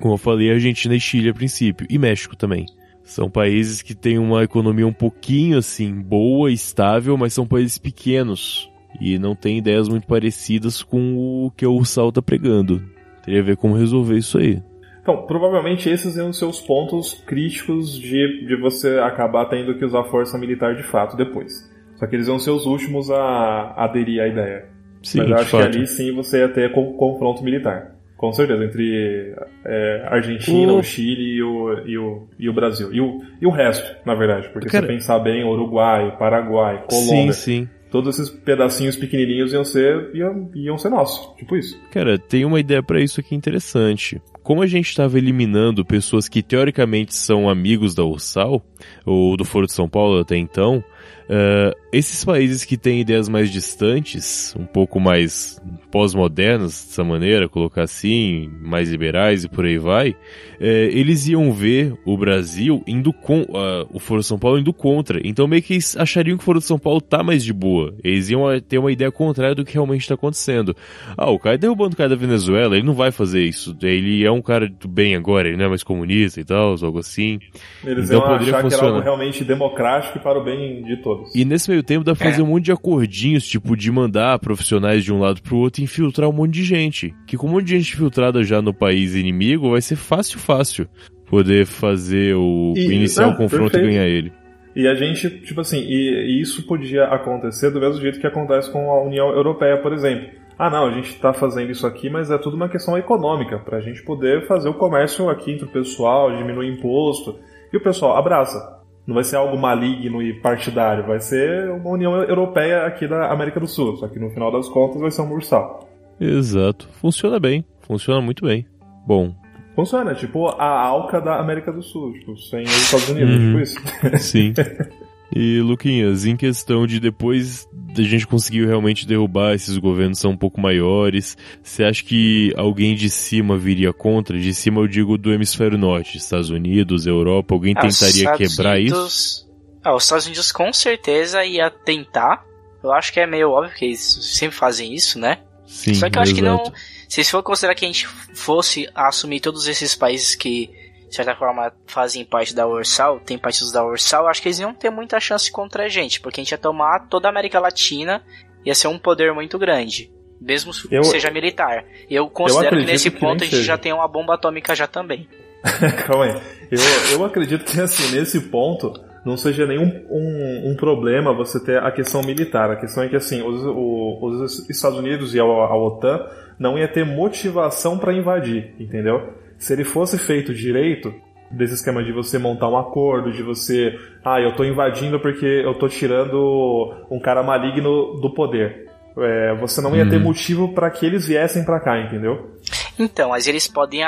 Como eu falei, Argentina e Chile a princípio, e México também. São países que têm uma economia um pouquinho assim, boa, estável, mas são países pequenos e não têm ideias muito parecidas com o que o Ursal tá pregando. Teria a ver como resolver isso aí. Então, provavelmente esses iam ser os pontos críticos de, de você acabar tendo que usar força militar de fato depois. Só que eles iam ser os últimos a aderir à ideia. Sim, Mas eu acho fato. que ali sim você ia ter con- confronto militar. Com certeza, entre é, Argentina, O- o Chile e o, e, o, e o Brasil. E o, e o resto, na verdade. Porque Cara- se você pensar bem, Uruguai, Paraguai, Sim, Colômbia, sim. todos esses pedacinhos pequenininhos iam ser, iam, iam ser nossos. Tipo isso. Cara, tem uma ideia pra isso aqui interessante. Como a gente estava eliminando pessoas que teoricamente são amigos da Ursal, ou do Foro de São Paulo até então, eh, esses países que têm ideias mais distantes, um pouco mais pós-modernas, dessa maneira, colocar assim, mais liberais e por aí vai, eh, eles iam ver o Brasil indo com ah, o Foro de São Paulo indo contra. Então meio que eles achariam que o Foro de São Paulo tá mais de boa. Eles iam ter uma ideia contrária do que realmente está acontecendo. Ah, o cara derrubando o cara da Venezuela, ele não vai fazer isso. Ele é um cara do bem agora, ele não é mais comunista e tal, algo assim. Eles Então iam poderia achar que era funcionar. algo realmente democrático e para o bem de todos. E nesse meio tempo dá pra fazer um monte de acordinhos, tipo, de mandar profissionais de um lado pro outro e infiltrar um monte de gente. Que com um monte de gente infiltrada já no país inimigo, vai ser fácil, fácil poder fazer o. E- iniciar não, o confronto perfeito. e ganhar ele. E a gente, tipo assim, e, e isso podia acontecer do mesmo jeito que acontece com a União Europeia, por exemplo. Ah, não, a gente está fazendo isso aqui, mas é tudo uma questão econômica, para a gente poder fazer o comércio aqui entre o pessoal, diminuir imposto. E o pessoal abraça. Não vai ser algo maligno e partidário, vai ser uma União Europeia aqui da América do Sul. Só que no final das contas vai ser um ursal. Exato. Funciona bem. Funciona muito bem. Bom, Funciona, tipo a Alca da América do Sul, tipo, sem os Estados Unidos, Uhum. tipo isso. Sim. E, Luquinhas, em questão de depois da gente conseguir realmente derrubar esses governos são um pouco maiores, você acha que alguém de cima viria contra? De cima eu digo do hemisfério norte, Estados Unidos, Europa, alguém Ah, tentaria quebrar isso? Unidos- Ah, os Estados Unidos com certeza ia tentar. Eu acho que é meio óbvio que eles sempre fazem isso, né? Sim, Só que eu acho que não. exato. Se for considerar que a gente fosse assumir todos esses países que, de certa forma, fazem parte da Ursal, tem partidos da Ursal, eu acho que eles iam ter muita chance contra a gente, porque a gente ia tomar toda a América Latina, ia ser um poder muito grande. Mesmo que Eu- seja militar. Eu considero que acredito nesse que ponto a gente seja. já tem uma bomba atômica já também. Calma aí. Eu, eu acredito que, assim, nesse ponto, não seja nenhum um, um problema você ter a questão militar. A questão é que, assim, os, os Estados Unidos e a, a OTAN não ia ter motivação para invadir, entendeu? Se ele fosse feito direito, desse esquema de você montar um acordo, de você, ah, eu tô invadindo porque eu tô tirando um cara maligno do poder. É, você não ia ter motivo para que eles viessem para cá, entendeu? Então, mas eles podem,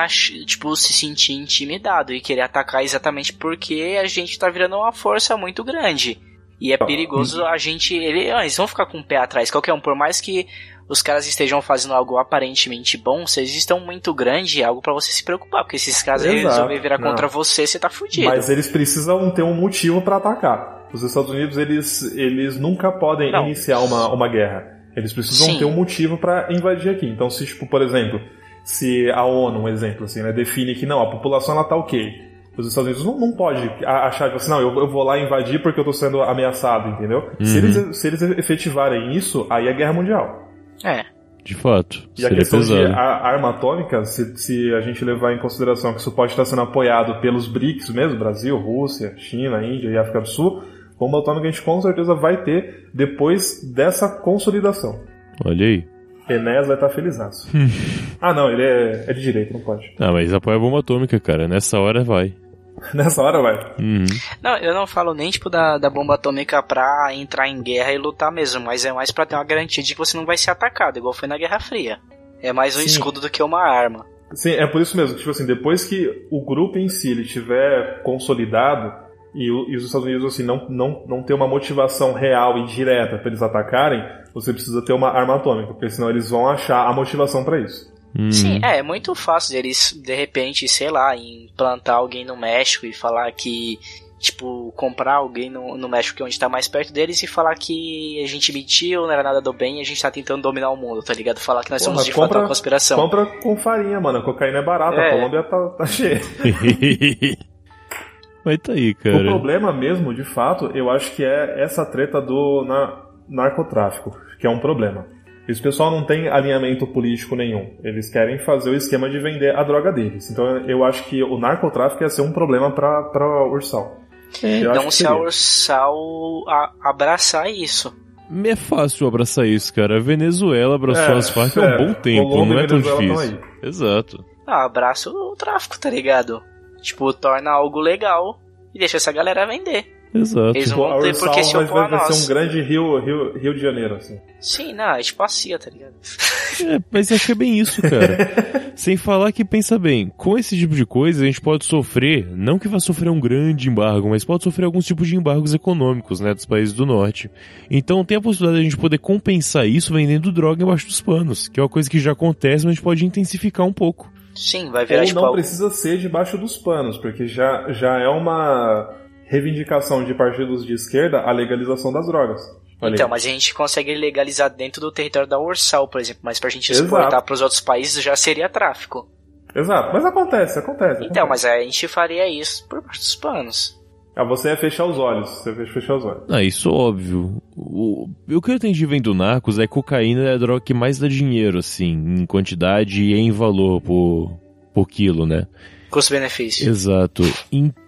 tipo, se sentir intimidado e querer atacar exatamente porque a gente tá virando uma força muito grande. E é perigoso a gente. Ele, ah, eles vão ficar com o pé atrás. Qualquer um, por mais que os caras estejam fazendo algo aparentemente bom, se eles estão muito grande, é algo pra você se preocupar. Porque se esses caras resolverem virar Não. contra você, você tá fudido. Mas eles precisam ter um motivo para atacar. Os Estados Unidos, eles, eles nunca podem Não. iniciar uma, uma guerra. Eles precisam Sim. ter um motivo para invadir aqui. Então, se, tipo, por exemplo, se a ONU, um exemplo, assim, né, define que não, a população ela tá ok. Os Estados Unidos não, não pode achar que assim, não, eu, eu vou lá invadir porque eu tô sendo ameaçado, entendeu? Se, eles, se eles efetivarem isso, aí é guerra mundial. É. De fato. E a seria questão de pesado. a- arma atômica, se, se a gente levar em consideração que isso pode estar sendo apoiado pelos BRICS mesmo, Brasil, Rússia, China, Índia e África do Sul, bomba atômica a gente com certeza vai ter depois dessa consolidação. Olha aí. Enéas vai estar felizaço. ah não, ele é, é de direito, não pode. Ah, mas apoia a bomba atômica, cara. Nessa hora vai. Nessa hora vai. Uhum. Não, eu não falo nem tipo da, da bomba atômica pra entrar em guerra e lutar mesmo, mas é mais pra ter uma garantia de que você não vai ser atacado, igual foi na Guerra Fria. É mais um Sim. escudo do que uma arma. Sim, é por isso mesmo. Tipo assim, depois que o grupo em si ele tiver consolidado e, o- e os Estados Unidos assim não, não, não ter uma motivação real e direta para eles atacarem, você precisa ter uma arma atômica, porque senão eles vão achar a motivação para isso. Uhum. Sim, é, é muito fácil deles, de repente, sei lá, implantar alguém no México e falar que, tipo, comprar alguém no, no México que é onde tá mais perto deles e falar que a gente mentiu, não era nada do bem e a gente tá tentando dominar o mundo, tá ligado? Falar que nós Porra, somos de fato compra- uma conspiração. Compra com farinha, mano. A cocaína é barata, É. a Colômbia tá, tá cheia. Mas tá aí, O cara. problema mesmo, de fato, eu acho que é essa treta do na- narcotráfico, que é um problema. Esse pessoal não tem alinhamento político nenhum. Eles querem fazer o esquema de vender a droga deles. Então eu acho que o narcotráfico ia ser um problema pra, pra Ursal. Eu acho Então se a. Ursal a- abraçar isso. É fácil abraçar isso, cara. A Venezuela abraçou É, as Farc há um é. bom tempo, Colômbia não é tão Venezuela tão difícil. Exato. Ah, abraça o tráfico, tá ligado? Tipo, torna algo legal e deixa essa galera vender. Exato. Eles Tipo, vão ter Ursal por que se vai, opor a vai, vai ser um grande Rio, Rio, Rio de Janeiro, assim. Sim, não, é tipo a CIA, tá ligado? É, mas acho que é bem isso, cara. Sem falar que, pensa bem, com esse tipo de coisa a gente pode sofrer, não que vá sofrer um grande embargo, mas pode sofrer alguns tipos de embargos econômicos, né, dos países do norte. Então tem a possibilidade de a gente poder compensar isso vendendo droga embaixo dos panos, que é uma coisa que já acontece, mas a gente pode intensificar um pouco. Sim, vai virar Ou tipo não algo- precisa ser debaixo dos panos, porque já, já é uma reivindicação de partidos de esquerda a legalização das drogas. Olha aí. Então, mas a gente consegue legalizar dentro do território da Ursal, por exemplo, mas pra gente exportar pros outros países já seria tráfico. Exato, mas acontece, acontece. Então, acontece. mas a gente faria isso por baixo dos panos. Ah, você ia fechar os olhos, você ia fechar os olhos. Ah, isso é óbvio. O, o que eu entendi vendo Narcos é que cocaína é a droga que mais dá dinheiro, assim, em quantidade e em valor por, por quilo, né? Custo-benefício. Exato. Então,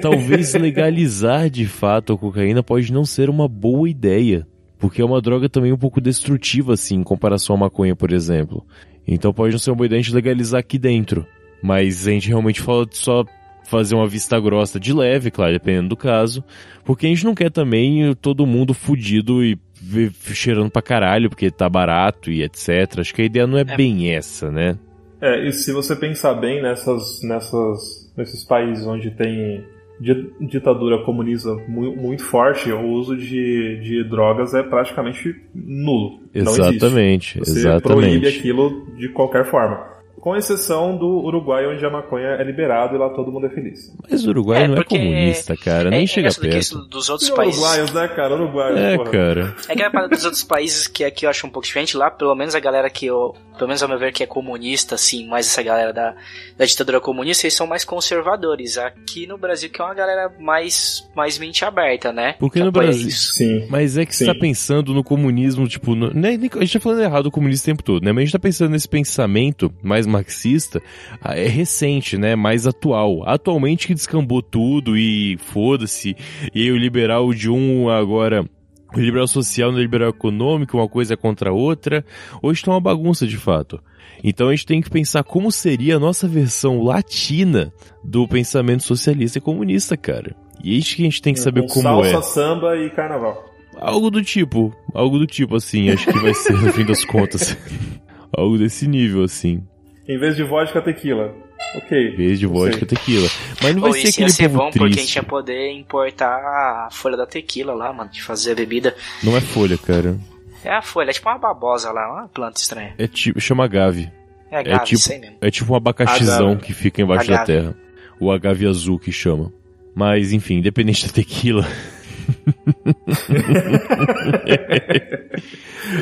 talvez legalizar de fato a cocaína pode não ser uma boa ideia. Porque é uma droga também um pouco destrutiva, assim, em comparação à maconha, por exemplo. Então pode não ser uma boa ideia a gente legalizar aqui dentro. Mas a gente realmente fala de só fazer uma vista grossa de leve, claro, dependendo do caso. Porque a gente não quer também todo mundo fudido e cheirando pra caralho, porque tá barato e etc. Acho que a ideia não é, É. bem essa, né? É, e se você pensar bem nessas, nessas, nesses países onde tem di- ditadura comunista mu- muito forte, o uso de, de drogas é praticamente nulo. Não existe. Exatamente, Você exatamente. proíbe aquilo de qualquer forma. Com exceção do Uruguai, onde a maconha é liberada e lá todo mundo é feliz. Mas o Uruguai É, não é comunista, cara, nem é, chega é do perto. isso dos outros E países. uruguaios, né, cara? Uruguaios, É, porra. cara. É que a parada dos outros países que aqui eu acho um pouco diferente. Lá, pelo menos a galera que eu. Pelo menos ao meu ver que é comunista, assim, mais essa galera da, da ditadura comunista, eles são mais conservadores. Aqui no Brasil, que é uma galera mais, mais mente aberta, né? Porque Que no Brasil- isso. Sim. Mas é que você Sim. tá pensando no comunismo, tipo, no, né, nem- a gente tá falando errado o comunismo o tempo todo, né? Mas a gente tá pensando nesse pensamento mais marxista, ah, é recente, né? Mais atual. Atualmente que descambou tudo e foda-se, e o liberal de um agora. O liberal social no liberal econômico, uma coisa contra a outra. Hoje tá uma bagunça de fato. Então a gente tem que pensar como seria a nossa versão latina do pensamento socialista e comunista, cara. E é isso que a gente tem que saber Com como salsa, é. samba e carnaval. Algo do tipo, algo do tipo assim, acho que vai ser no fim das contas. algo desse nível assim. Em vez de vodka, tequila. Ok. Em vez de vodka, sei. tequila. Mas não vai Pô, ser isso ia aquele ser povo bom porque a gente triste. ia poder importar a folha da tequila lá, mano, de fazer a bebida. Não é folha, cara. É a folha, é tipo uma babosa lá, uma planta estranha. É tipo, chama agave. É agave, tipo- isso aí mesmo. É tipo um abacaxizão Agave. que fica embaixo da Agave. terra. O agave azul que chama. Mas enfim, independente da tequila.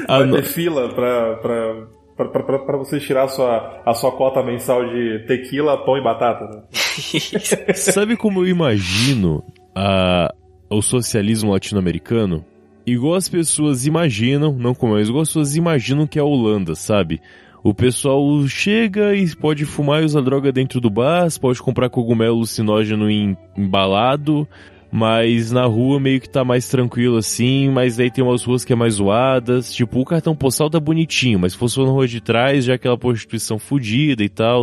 Ah, Vai não- ter fila pra, pra, pra você tirar a sua, a sua cota mensal de tequila, pão e batata. Né? Sabe como eu imagino a, o socialismo latino-americano? Igual as pessoas imaginam, não como eu, igual as pessoas imaginam que é a Holanda, sabe? O pessoal chega e pode fumar e usar droga dentro do bar, pode comprar cogumelo alucinógeno em- embalado, mas na rua meio que tá mais tranquilo assim, mas aí tem umas ruas que é mais zoadas, tipo, o cartão postal tá bonitinho, mas se fosse na rua de trás, já é aquela prostituição fudida e tal.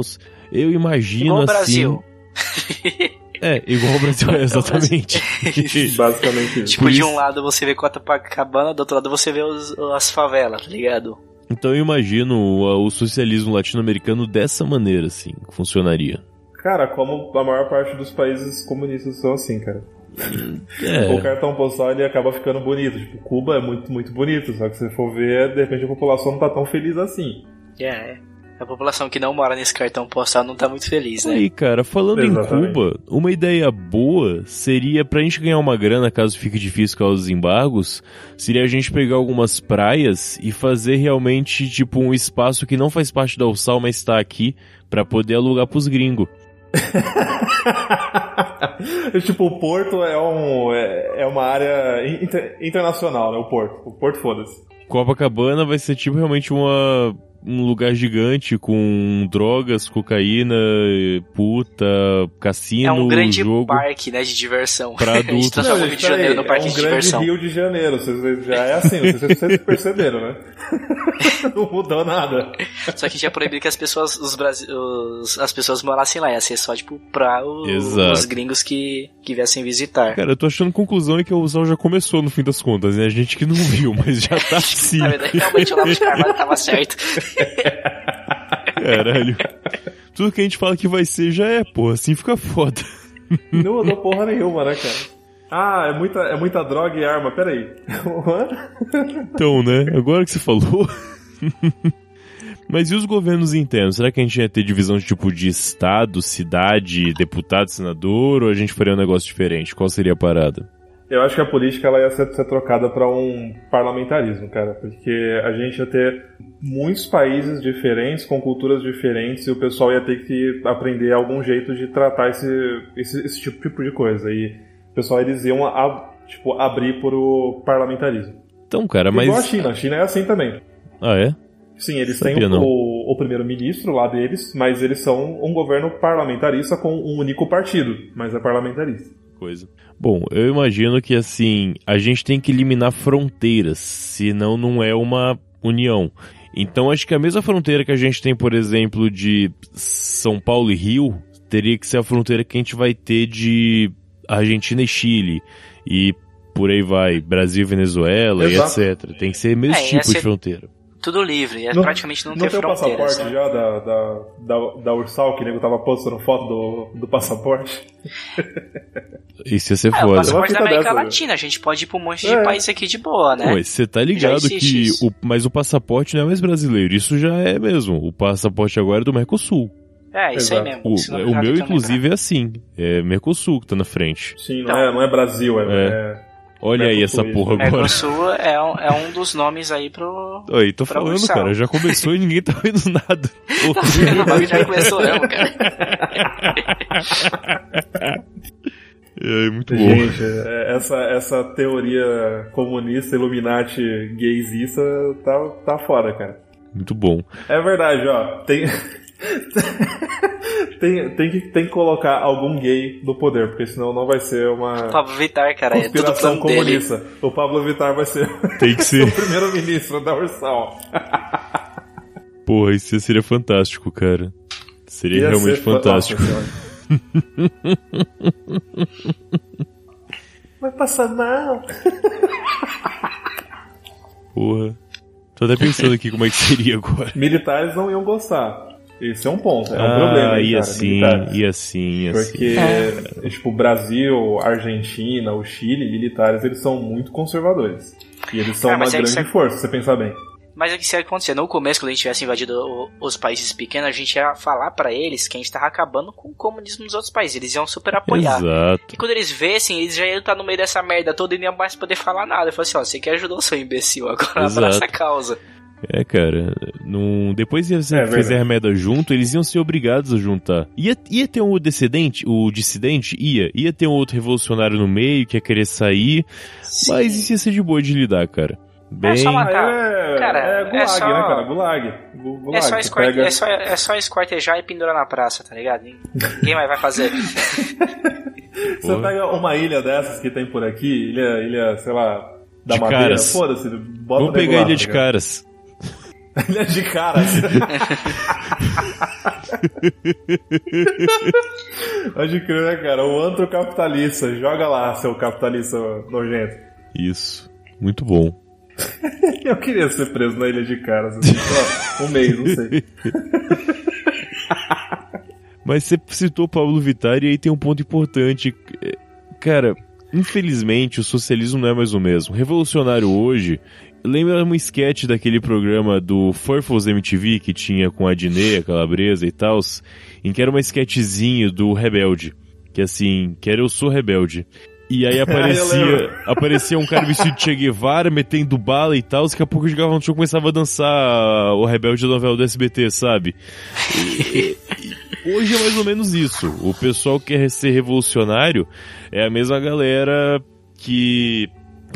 Eu imagino Igual o assim... Brasil. É, igual o Brasil é, exatamente. Basicamente isso. Tipo, Por de isso- um lado você vê Copacabana, do outro lado você vê os- as favelas, tá ligado? então eu imagino o, o socialismo latino-americano dessa maneira, assim, que funcionaria. Cara, como a maior parte dos países comunistas são assim, cara. O É, cartão postal ele acaba ficando bonito. Tipo, Cuba é muito, muito bonito, só que se você for ver, de repente a população não tá tão feliz assim. É, a população que não mora nesse cartão postal não tá muito feliz, né? Aí, cara, falando Exatamente. em Cuba, uma ideia boa seria pra gente ganhar uma grana caso fique difícil com os embargos, seria a gente pegar algumas praias e fazer realmente tipo um espaço que não faz parte da Ursal, mas tá aqui pra poder alugar pros gringos. tipo, o porto é, um, é, é uma área inter- internacional, né? O porto. O porto, foda-se. Copacabana vai ser tipo realmente uma um lugar gigante com drogas, cocaína, puta, cassino, É um grande jogo. parque, né, de diversão. pra a gente adultos. transforma o Rio de Janeiro no é parque um de grande diversão. Rio de Janeiro. Vocês, já é assim, vocês, vocês perceberam, né? não mudou nada. Só que tinha proibido que as pessoas, os, Brasi- os- as pessoas morassem lá. Ia ser só, tipo, pra o- os gringos que, que viessem visitar. Cara, eu tô achando conclusão é que a Ursal já começou no fim das contas, né? A gente que não viu, mas já tá assim. Na verdade, realmente o Olavo de Carvalho tava certo. Caralho. Tudo que a gente fala que vai ser já é, pô. Assim fica foda. Não mudou porra nenhuma, né, cara? Ah, é muita, é muita droga e arma. Peraí. Então, né? Agora que você falou. Mas e os governos internos? Será que a gente ia ter divisão de tipo de estado, cidade, deputado, senador? Ou a gente faria um negócio diferente? Qual seria a parada? Eu acho que a política ela ia ser, ser trocada para um parlamentarismo, cara, porque a gente ia ter muitos países diferentes, com culturas diferentes, e o pessoal ia ter que aprender algum jeito de tratar esse, esse, esse tipo, tipo de coisa. E o pessoal eles iam a- tipo, abrir para o parlamentarismo. Então, cara, Igual a mas. China, a China é assim também. Ah, é? Sim, eles Sabia têm não. o, o primeiro-ministro lá deles, mas eles são um governo parlamentarista com um único partido, mas é parlamentarista. Coisa. Bom, eu imagino que assim, a gente tem que eliminar fronteiras, senão não é uma união. Então acho que a mesma fronteira que a gente tem, por exemplo, de São Paulo e Rio, teria que ser a fronteira que a gente vai ter de Argentina e Chile. E por aí vai, Brasil e Venezuela Exato. e etc. Tem que ser o mesmo É, tipo de ser- fronteira. Tudo livre, é Não- praticamente não, Não ter tem o fronteiras. passaporte né? já da, da, da, da Ursal, que o nego tava postando foto do, do passaporte? Isso ia ser É, o foda. passaporte da América dessa, Latina, a gente pode ir pra um monte É. de país aqui de boa, né? Você tá ligado que. isso. O, mas o passaporte não é mais brasileiro. Isso já é mesmo. O passaporte agora é do Mercosul. É, isso Exato. aí mesmo. O, Isso não o é nada meu, inclusive, é assim. É Mercosul que tá na frente. Sim, Então. não, é, não é Brasil, é. É. é- Olha aí essa porra isso. agora. Mercosul é um, é um dos nomes aí pro. Aí, tô falando, Ursal. cara. Já começou e ninguém tá vendo nada. Porra. o bagulho já começou mesmo, cara. É muito bom. Gente, é, essa, essa teoria comunista, Illuminati, gaysista, tá, tá fora, cara. Muito bom. É verdade, ó. Tem. tem, tem, que, tem que colocar algum gay no poder, porque senão não vai ser uma Pablo Vittar, cara, é tudo plano dele. comunista. O Pablo Vittar vai ser Tem que o ser. primeiro-ministro da Ursal. Porra, isso seria fantástico, cara. Seria Ia realmente ser fa- fantástico. Vai passar mal. Porra. Tô até pensando aqui como é que seria agora. Militares não iam gostar. Esse é um ponto, é um ah, problema. hein, ia cara, sim, militares. ia sim, ia sim. Porque, tipo, o Brasil, a Argentina, o Chile, militares, eles são muito conservadores. E eles são Ah, uma é grande é- força, se você pensar bem. Mas é que se acontecer no começo, quando a gente tivesse invadido o- os países pequenos, a gente ia falar pra eles que a gente tava acabando com o comunismo nos outros países. Eles iam super apoiar. Exato. E quando eles vessem, eles já iam estar no meio dessa merda toda e não iam mais poder falar nada. Eu falei assim, ó, você que ajudou seu imbecil, agora Exato. abraça a causa. É, cara, não... depois de você É a merda junto, eles iam ser obrigados a juntar. Ia, ia ter um dissidente, o dissidente? Ia. Ia ter um outro revolucionário no meio que ia querer sair, Sim. mas isso ia ser de boa de lidar, cara. Bem... só uma- Aí Cara, é, cara, é é gulag, só- né, cara? Gulag. Gu- gulag. É só, Você esquarte, pega- é, só, é só esquartejar e pendurar na praça, tá ligado? Ninguém mais vai fazer. Você Porra. pega uma ilha dessas que tem por aqui, ilha, ilha sei lá, da De madeira, caras. foda-se, bota Vamos pegar lá, ilha de tá caras. Ilha de caras. Pode crer, né, cara? O antrocapitalista. Joga lá, seu capitalista nojento. Isso. Muito bom. Eu queria ser preso na Ilha de Caras. Assim, só um mês, não sei. Mas você citou Pablo Vittar e aí tem um ponto importante. Cara, infelizmente o socialismo não é mais o mesmo. Revolucionário hoje. Lembra um sketch daquele programa do Furfles MTV que tinha com a Dinê, a Calabresa e tal, em que era uma sketchzinho do Rebelde. Que assim, que era Eu Sou Rebelde. E aí aparecia, aparecia um cara vestido de Che Guevara, metendo bala e tal, daqui a pouco jogava no show e começava a dançar o Rebelde da novela do SBT, sabe? E, hoje é mais ou menos isso. O pessoal que quer ser revolucionário é a mesma galera que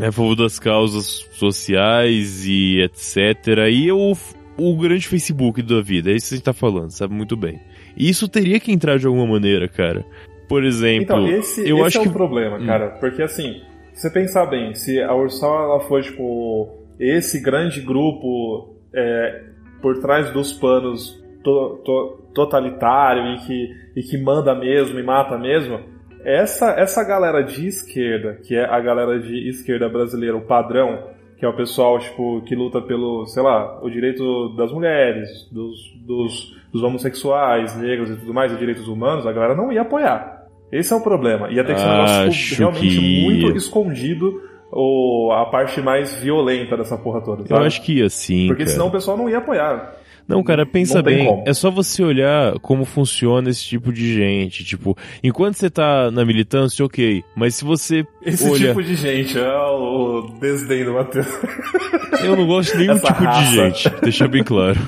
é a favor das causas sociais e etc. E o, o grande Facebook da vida, é isso que a gente tá falando, sabe muito bem. E isso teria que entrar de alguma maneira, cara. Por exemplo, então, esse, eu esse acho é que o problema, cara. Porque assim, se você pensar bem, se a Ursal ela for tipo esse grande grupo é, por trás dos panos to, to, totalitário e que, e que manda mesmo e mata mesmo, essa, essa galera de esquerda, que é a galera de esquerda brasileira, o padrão, que é o pessoal tipo, que luta pelo, sei lá, o direito das mulheres, dos, dos, dos homossexuais, negros e tudo mais, e direitos humanos, a galera não ia apoiar. Esse é o problema. Ia ter que ser um negócio realmente que- muito escondido ou a parte mais violenta dessa porra toda. eu sabe? acho que ia sim, Porque cara. senão o pessoal não ia apoiar. Não, cara, pensa Não bem. como. É só você olhar como funciona esse tipo de gente. Tipo, enquanto você tá na militância, ok. Mas se você Esse olha. tipo de gente é o desdém do Matheus. Eu não gosto de nenhum Essa tipo raça. de gente, deixa bem claro.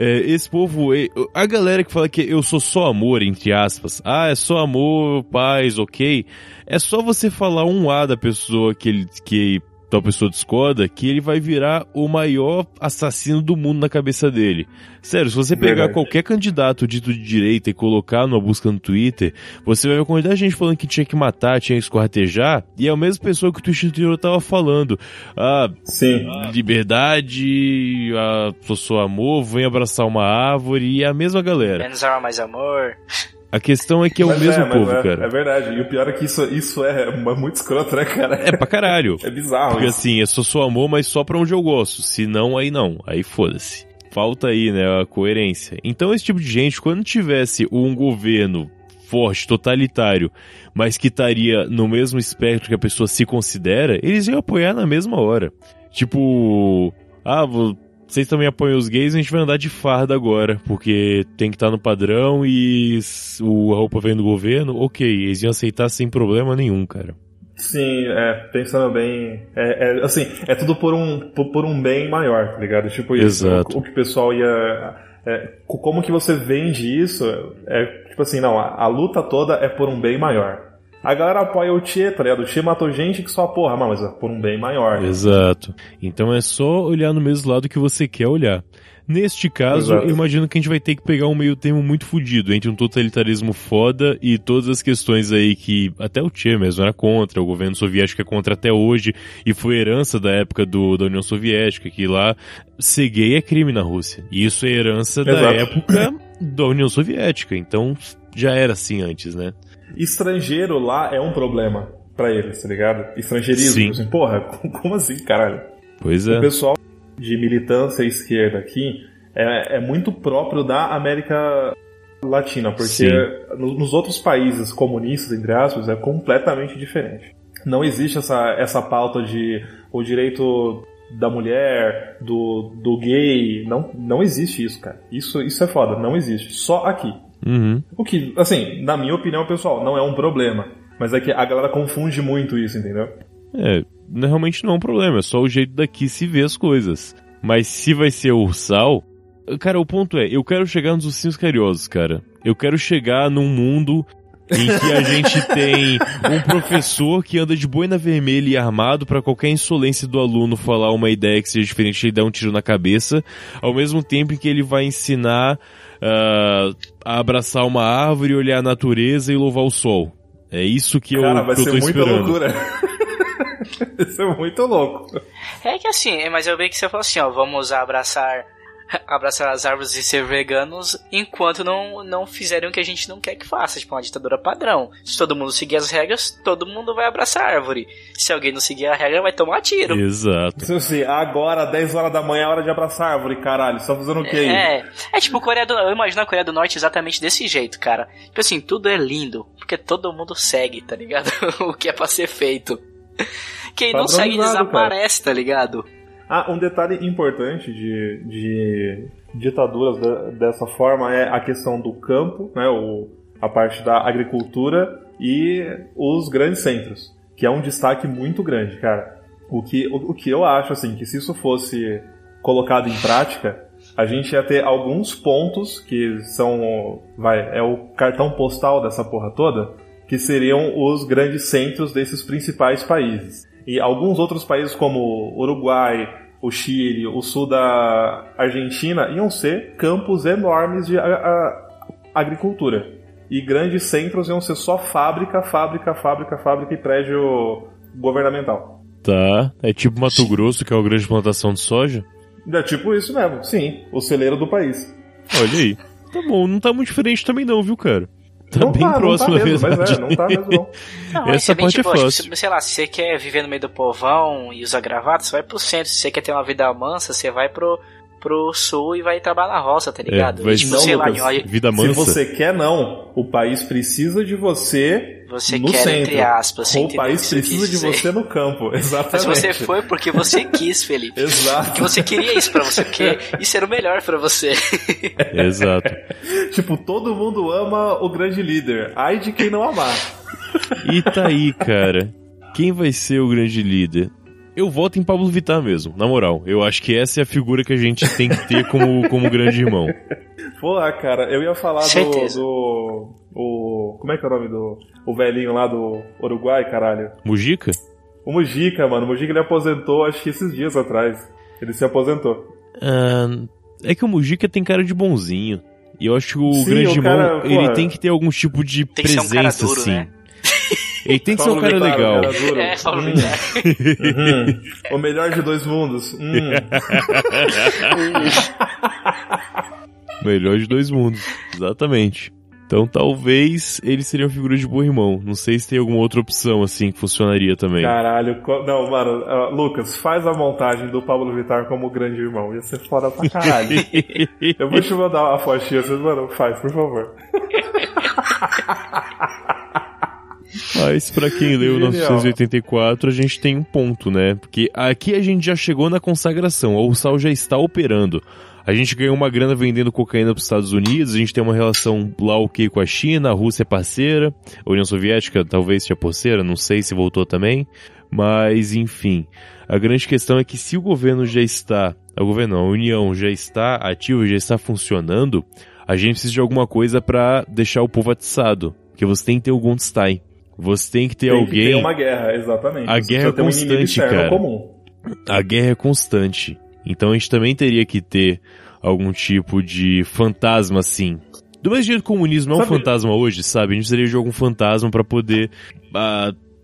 É, esse povo, é, a galera que fala que eu sou só amor, entre aspas, ah, é só amor, paz, ok. É só você falar um A da pessoa que ele, que tal pessoa discorda, que ele vai virar o maior assassino do mundo na cabeça dele. Sério, se você pegar Verdade. qualquer candidato dito de direita e colocar numa busca no Twitter, você vai ver a quantidade de gente falando que tinha que matar, tinha que escorratejar, e é a mesma pessoa que o Twitch anterior tava falando. Ah, Sim. liberdade, a, sou amor, vem abraçar uma árvore e é a mesma galera. Menos arma, mais amor. A questão é que é o Mas mesmo mas povo, é, cara. É verdade. E o pior é que isso, isso é muito escroto, né, cara? É pra caralho. É bizarro. Porque isso. assim, é só só amor, mas só pra onde eu gosto. Se não, aí não. Aí foda-se. Falta aí, né, a coerência. Então esse tipo de gente, quando tivesse um governo forte, totalitário, mas que estaria no mesmo espectro que a pessoa se considera, eles iam apoiar na mesma hora. Tipo, ah, vo- vocês também apoiam os gays, a gente vai andar de farda agora, porque tem que estar no padrão e o, a roupa vem do governo, ok, eles iam aceitar sem problema nenhum, cara. Sim, é, pensando bem. É, é, assim, é tudo por um, por, um bem maior, tá ligado? Tipo isso. Exato. O, o que o pessoal ia. é, co- como que você vende isso? É tipo assim, não, a, a luta toda é por um bem maior. A galera apoia o Tchê, tá ligado? O Tchê matou gente que só porra, mas é por um bem maior. Exato. Então é só olhar no mesmo lado que você quer olhar. Neste caso, Exato. eu imagino que a gente vai ter que pegar um meio termo muito fudido entre um totalitarismo foda e todas as questões aí que até o Che mesmo era contra, o governo soviético é contra até hoje, e foi herança da época do, da União Soviética, que lá ser gay é crime na Rússia. E isso é herança da Exato. época da União Soviética, então já era assim antes, né? Estrangeiro lá é um problema pra eles, tá ligado? Estrangeirismo. Sim. Assim, porra, como assim, caralho? Pois O é. pessoal de militância esquerda aqui é, é muito próprio da América Latina, porque Sim. nos outros países comunistas, entre aspas, é completamente diferente. Não existe essa, essa pauta de o direito da mulher, do, do gay, não, não existe isso, cara. Isso, isso é foda, não existe. Só aqui. Uhum. O que, assim, na minha opinião, pessoal, não é um problema. Mas é que a galera confunde muito isso, entendeu? É, realmente não é um problema, é só o jeito daqui se ver as coisas. Mas se vai ser ursal. Cara, o ponto é, eu quero chegar nos ursinhos carinhosos, cara. Eu quero chegar num mundo em que a gente tem um professor que anda de boina vermelha e armado pra qualquer insolência do aluno falar uma ideia que seja diferente e dar um tiro na cabeça, ao mesmo tempo em que ele vai ensinar ah, a abraçar uma árvore, olhar a natureza e louvar o sol. É isso que eu, Cara, vai que eu ser tô muita esperando. loucura. vai ser muito louco. É que assim, mas eu bem que você falou assim, ó, vamos abraçar abraçar as árvores e ser veganos enquanto não, não fizerem o que a gente não quer que faça, tipo uma ditadura padrão. Se todo mundo seguir as regras, todo mundo vai abraçar a árvore. Se alguém não seguir a regra, vai tomar tiro. Exato. Então, assim, agora, 10 horas da manhã, é hora de abraçar a árvore, caralho. Só fazendo o quê aí? É, é tipo Coreia do Eu imagino a Coreia do Norte exatamente desse jeito, cara. Tipo assim, tudo é lindo, porque todo mundo segue, tá ligado? o que é pra ser feito. Quem não segue desaparece, tá ligado? Ah, um detalhe importante de, de ditaduras de- dessa forma é a questão do campo, né, o, a parte da agricultura e os grandes centros, que é um destaque muito grande, cara. O que, o, o que eu acho, assim, que se isso fosse colocado em prática, a gente ia ter alguns pontos que são, vai, é o cartão postal dessa porra toda, que seriam os grandes centros desses principais países. E alguns outros países como o Uruguai, o Chile, o sul da Argentina iam ser campos enormes de a- a- agricultura. E grandes centros iam ser só fábrica, fábrica, fábrica, fábrica e prédio governamental. Tá. É tipo Mato Grosso, que é uma grande plantação de soja. É tipo isso mesmo, sim, o celeiro do país. Olha aí. Tá bom, não tá muito diferente também não, viu, cara? Tá não bem tá, próximo, não tá mesmo, verdade. Mas é, não tá mesmo não. Não, Essa você vem, parte é tipo, fácil. se- sei lá, se você quer viver no meio do povão e usar gravata, você vai pro centro. Se você quer ter uma vida mansa, você vai pro, pro sul e vai trabalhar na roça, tá ligado? vai- E, tipo, Não, sei lá, Lucas. em- Vida Se mansa. você quer, não. O país precisa de você você no quer, centro. entre aspas, você o país precisa de você no campo. Mas Exatamente. você foi porque você quis, Felipe. Exato. Porque você queria isso pra você, porque isso era o melhor pra você. Exato. Tipo, todo mundo ama o grande líder. Ai de quem não amar. E tá aí, cara. Quem vai ser o grande líder? Eu voto em Pablo Vittar mesmo, na moral. Eu acho que essa é a figura que a gente tem que ter como, como grande irmão. Pô, cara, eu ia falar do, Certeza. do. O. Como é que é o nome do. O velhinho lá do Uruguai, caralho? Mujica? O Mujica, mano. O Mujica ele aposentou, acho que esses dias atrás. Ele se aposentou. Ah, é que o Mujica tem cara de bonzinho. E eu acho que o Sim, grande o irmão, cara, ele tem que ter algum tipo de Tem um cara presença, duro, assim. né? Ele tem que ser um cara Vittar, legal. cara duro. É, Paulo Hum, uhum. O melhor de dois mundos. Hum. Melhor de dois mundos. Exatamente. Então talvez ele seria uma figura de bom irmão. Não sei se tem alguma outra opção assim que funcionaria também. Caralho, co- não, mano, ah, Lucas, faz a montagem do Pablo Vittar como grande irmão. Ia ser foda pra caralho. Eu vou te mandar uma fotinha, vocês, mano, faz, por favor. Mas pra quem leu Genial. 984, a gente tem um ponto, né? Porque aqui a gente já chegou na consagração, a Ursal já está operando. A gente ganhou uma grana vendendo cocaína para os Estados Unidos, a gente tem uma relação lá ok com a China, a Rússia é parceira, a União Soviética talvez seja parceira, não sei se voltou também. Mas, enfim, a grande questão é que se o governo já está, o governo não, a União já está ativa, já está funcionando, a gente precisa de alguma coisa para deixar o povo atiçado. Porque você tem que ter o Goldstein. Você tem que ter Tem alguém. que ter uma guerra, exatamente. A Você guerra um inimigo constante, externo cara. comum. A guerra é constante. Então a gente também teria que ter algum tipo de fantasma assim. Do mesmo jeito que o comunismo é um Sabe- fantasma hoje, sabe? A gente precisaria de algum fantasma para poder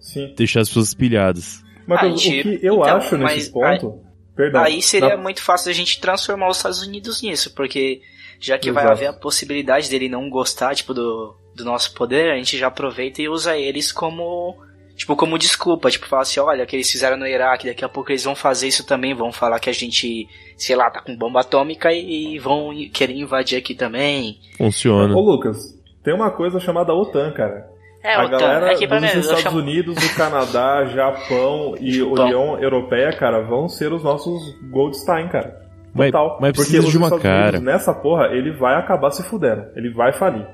Sim. deixar as pessoas pilhadas. Mas Ah, o tipo, que eu então, acho nesse mas ponto. Perdão. Aí seria na- muito fácil a gente transformar os Estados Unidos nisso, porque já que vai Exato. haver a possibilidade dele não gostar, tipo, do, do nosso poder, a gente já aproveita e usa eles como, tipo, como desculpa, tipo, fala assim, olha, o que eles fizeram no Iraque, daqui a pouco eles vão fazer isso também, vão falar que a gente, sei lá, tá com bomba atômica e, e vão querer invadir aqui também. Funciona. Ô, Lucas, tem uma coisa chamada OTAN, cara. É, a OTAN, galera aqui pra dos eu Estados chamo... Unidos, do Canadá, Japão e Japão. União Europeia, cara, vão ser os nossos Goldstein, cara. Mas- Total. mas Porque precisa os de uma Estados cara. Unidos, nessa porra, ele vai acabar se fudendo. Ele vai falir.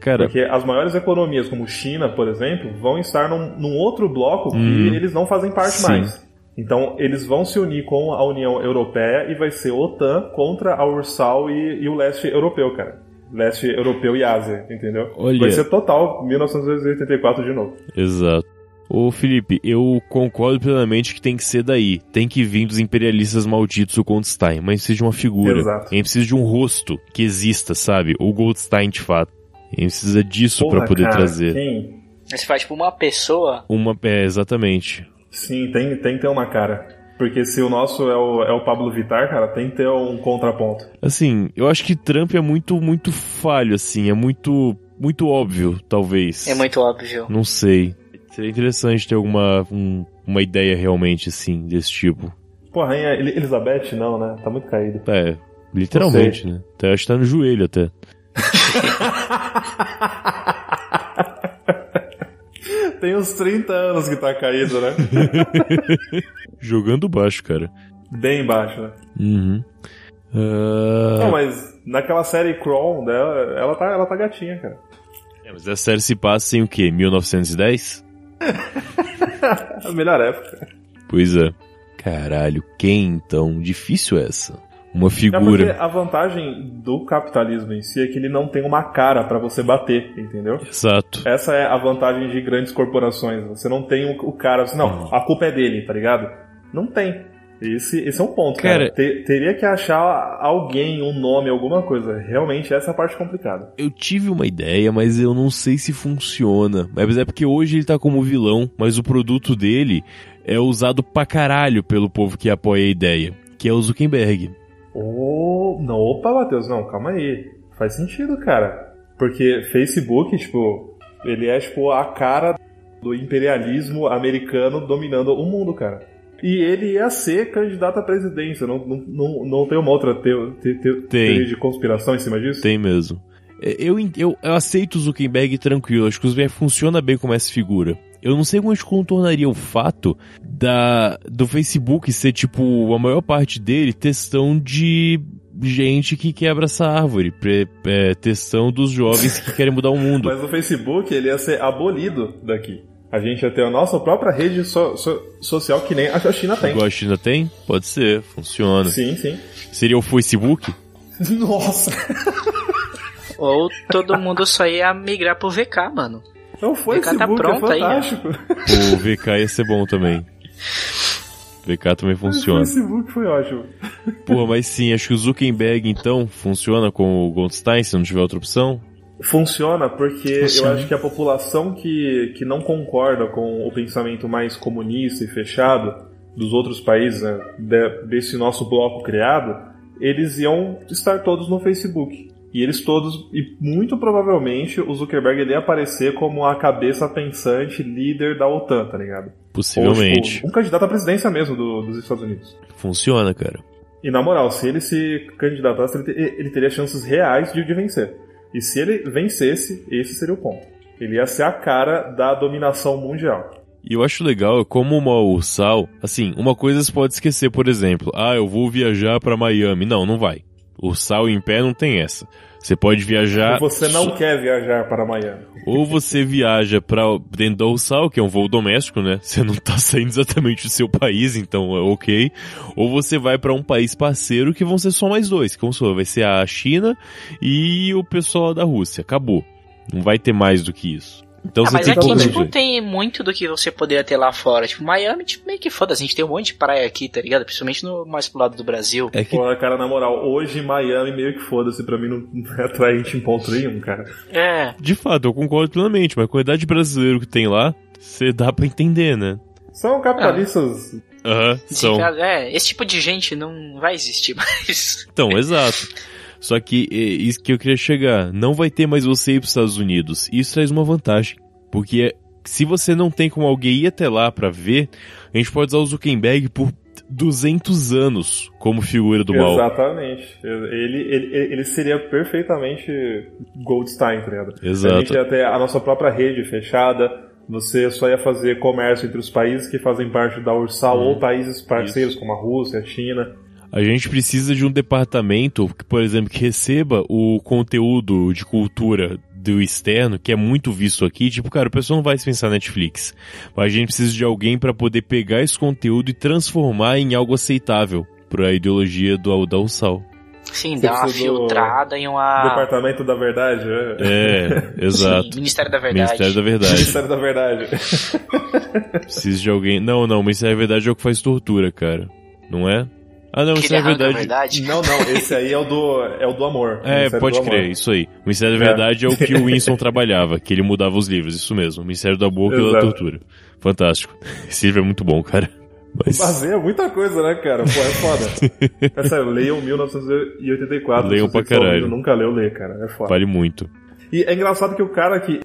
Cara, Porque as maiores economias, como China, por exemplo, vão estar num, num outro bloco que Hum. eles não fazem parte Sim. mais. Então, eles vão se unir com a União Europeia e vai ser OTAN contra a URSAL e, e o leste europeu, cara. Leste europeu e Ásia, entendeu? Olha. Vai ser total 1984 de novo. exato. Ô Felipe, eu concordo plenamente que tem que ser daí. Tem que vir dos imperialistas malditos o Goldstein, mas precisa de uma figura. Exato. A gente precisa de um rosto que exista, sabe? O Goldstein de fato. A gente precisa disso Porra, pra poder cara, trazer. Quem? Você faz, tipo, uma pessoa... Uma. É, exatamente. Sim, tem, tem que ter uma cara. Porque se o nosso é o, é o Pablo Vittar, cara, tem que ter um contraponto. Assim, eu acho que Trump é muito, muito falho, assim, é muito, muito óbvio, talvez. É muito óbvio. Não sei. Seria interessante ter alguma um- uma ideia realmente, assim, desse tipo. Pô, a Rainha El- Elizabeth, não, né? Tá muito caído. É, literalmente, né? Até acho que tá no joelho até. Tem uns 30 anos que tá caído, né? Jogando baixo, cara. Bem baixo, né? Uhum. Ah, Não, mas naquela série Crown dela, ela tá, ela tá gatinha, cara. é, mas essa série se passa em o quê? 1910? A melhor época. Pois é. Caralho, quem então? Difícil essa. Uma É figura. a vantagem do capitalismo em si é que ele não tem uma cara pra você bater, entendeu? Exato. Essa é a vantagem de grandes corporações. Você não tem o, cara não, a culpa é dele, tá ligado? Não tem. Esse, esse é um ponto, cara. Cara- Te- teria que achar alguém, um nome, alguma coisa. Realmente, essa é a parte complicada. Eu tive uma ideia, mas eu não sei se funciona. Mas é porque hoje ele tá como vilão, mas o produto dele é usado pra caralho pelo povo que apoia a ideia, que é o Zuckerberg. Ô, não, opa, Matheus, não, calma aí. Faz sentido, cara. Porque Facebook, tipo, ele é, tipo, a cara do imperialismo americano dominando o mundo, cara. E ele ia ser candidato à presidência. Não, não, não, não tem uma outra teo- te- te- teoria de conspiração em cima disso? Tem mesmo. É, Eu, en- eu, eu aceito o Zuckerberg tranquilo, acho que o Zuckerberg funciona bem como essa figura. Eu não sei como a gente contornaria o fato da, do Facebook ser, tipo, a maior parte dele testão de gente que quebra essa árvore, pre, é, testão dos jovens que querem mudar o mundo. Mas o Facebook, ele ia ser abolido daqui. A gente ia ter a nossa própria rede so- so- social que nem a China tem. Igual a China tem? Pode ser, funciona. Sim, sim. Seria o Facebook? Nossa! Ou todo mundo só ia migrar pro VK, mano. Não foi VK tá Facebook, pronto é aí, fantástico. O VK ia ser bom também. VK também O funciona. Facebook foi ótimo. Porra, mas sim, acho que o Zuckerberg então funciona com o Goldstein se não tiver outra opção. Funciona porque Funciona. eu acho que a população que, que não concorda com o pensamento mais comunista e fechado dos outros países, né, de- desse nosso bloco criado, eles iam estar todos no Facebook. E eles todos, e muito provavelmente o Zuckerberg ele ia aparecer como a cabeça pensante líder da OTAN, tá ligado? Possivelmente. Ou, tipo, um candidato à presidência mesmo do- dos Estados Unidos. Funciona, cara. E na moral, se ele se candidatasse, ele, ele teria chances reais de, de vencer. E se ele vencesse, esse seria o ponto. Ele ia ser a cara da dominação mundial. E eu acho legal como uma ursal, assim, uma coisa você pode esquecer, por exemplo, ah, eu vou viajar pra Miami. Não, não vai. Ursal em pé não tem essa. Você pode viajar. Ou você não quer viajar para Miami. Ou você viaja pra dentro da Ursal, que é um voo doméstico, né? Você não tá saindo exatamente do seu país, então é ok. Ou você vai pra um país parceiro que vão ser só mais dois, que vamos supor, vai ser a China e o pessoal da Rússia. Acabou. Não vai ter mais do que isso. Então Ah, você mas tem aqui, que tipo, tem muito do que você poderia ter lá fora. Tipo, Miami, tipo, meio que foda-se. A gente tem um monte de praia aqui, tá ligado? Principalmente no mais pro lado do Brasil. É que Pô, cara, na moral, hoje Miami meio que foda-se, pra mim não não é atraente em ponto nenhum, cara. É. De fato, eu concordo plenamente, mas a quantidade de brasileiro que tem lá, você dá pra entender, né? São capitalistas. Aham, são. É, esse tipo de gente não vai existir mais. Então, exato. Só que é isso que eu queria chegar. Não vai ter mais você ir pros Estados Unidos. Isso traz uma vantagem. Porque se você não tem como alguém ir até lá pra ver, a gente pode usar o Zuckerberg por 200 anos como figura do mal. Exatamente. Ele, ele, ele seria perfeitamente Goldstein, tá ligado? Exato. A gente ia ter a nossa própria rede fechada. Você só ia fazer comércio entre os países que fazem parte da URSAL ou países parceiros como a Rússia, a China. A gente precisa de um departamento que, por exemplo, que receba o conteúdo de cultura do externo, que é muito visto aqui. Tipo, cara, o pessoal não vai se pensar Netflix. Mas a gente precisa de alguém para poder pegar esse conteúdo e transformar em algo aceitável para a ideologia do da USAL. Sim, dá uma precisa filtrada em uma. Departamento da Verdade, é. É, exato. Sim, Ministério da Verdade. Ministério da Verdade. Ministério da Verdade. Preciso de alguém. Não, não, o Ministério da Verdade é o que faz tortura, cara. Não é? Ah, não, o Aquele Ministério da arranca a Verdade. verdade. Não, não, esse aí é o do, é o do amor. É, pode do crer, Amor. isso aí. O Ministério da É. Verdade é, o que o Winston trabalhava, que ele mudava os livros, isso mesmo. O Ministério da Boca e da. Tortura. Fantástico. Esse livro é muito bom, cara. Mas Baseia muita coisa, né, cara? Pô, é foda. é sério, leiam 1984. Leiam pra caralho. Nunca leu, lê, cara. É foda. vale muito. E é engraçado que o cara que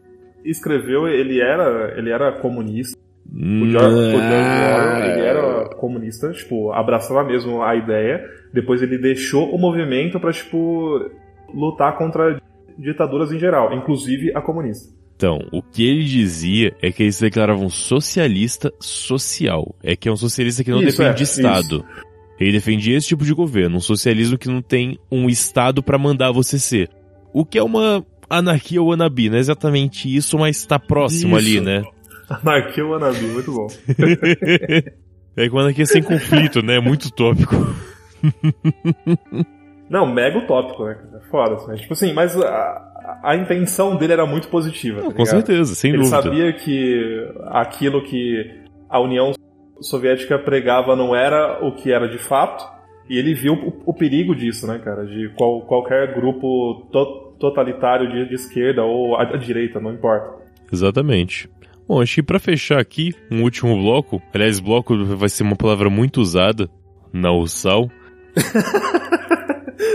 escreveu, ele era, ele era comunista. O George, Orwell, ele era comunista, tipo, abraçava mesmo a ideia. Depois ele deixou o movimento pra, tipo, lutar contra ditaduras em geral, inclusive a comunista. Então, o que ele dizia é que eles se declaravam socialista social. É que é um socialista que não Isso, depende é, de Estado. Ele defendia esse tipo de governo, um socialismo que não tem um Estado pra mandar você ser. O que é uma anarquia wannabe, não é exatamente isso, mas tá próximo Isso. ali, né? Anarquia Wannabe, muito bom. É que uma anarquia sem conflito, né? Muito utópico. Não, mega utópico, né? É foda, assim. Tipo assim, mas a, a intenção dele era muito positiva. tá Com certeza, sem Ele dúvida. sabia que aquilo que a União Soviética pregava não era o que era de fato, e ele viu o, o perigo disso, né, cara? De qual- qualquer grupo to- totalitário de, de esquerda ou à, à direita, não importa. Exatamente. Bom, acho que pra fechar aqui, um último bloco. Aliás, bloco vai ser uma palavra muito usada na URSAL.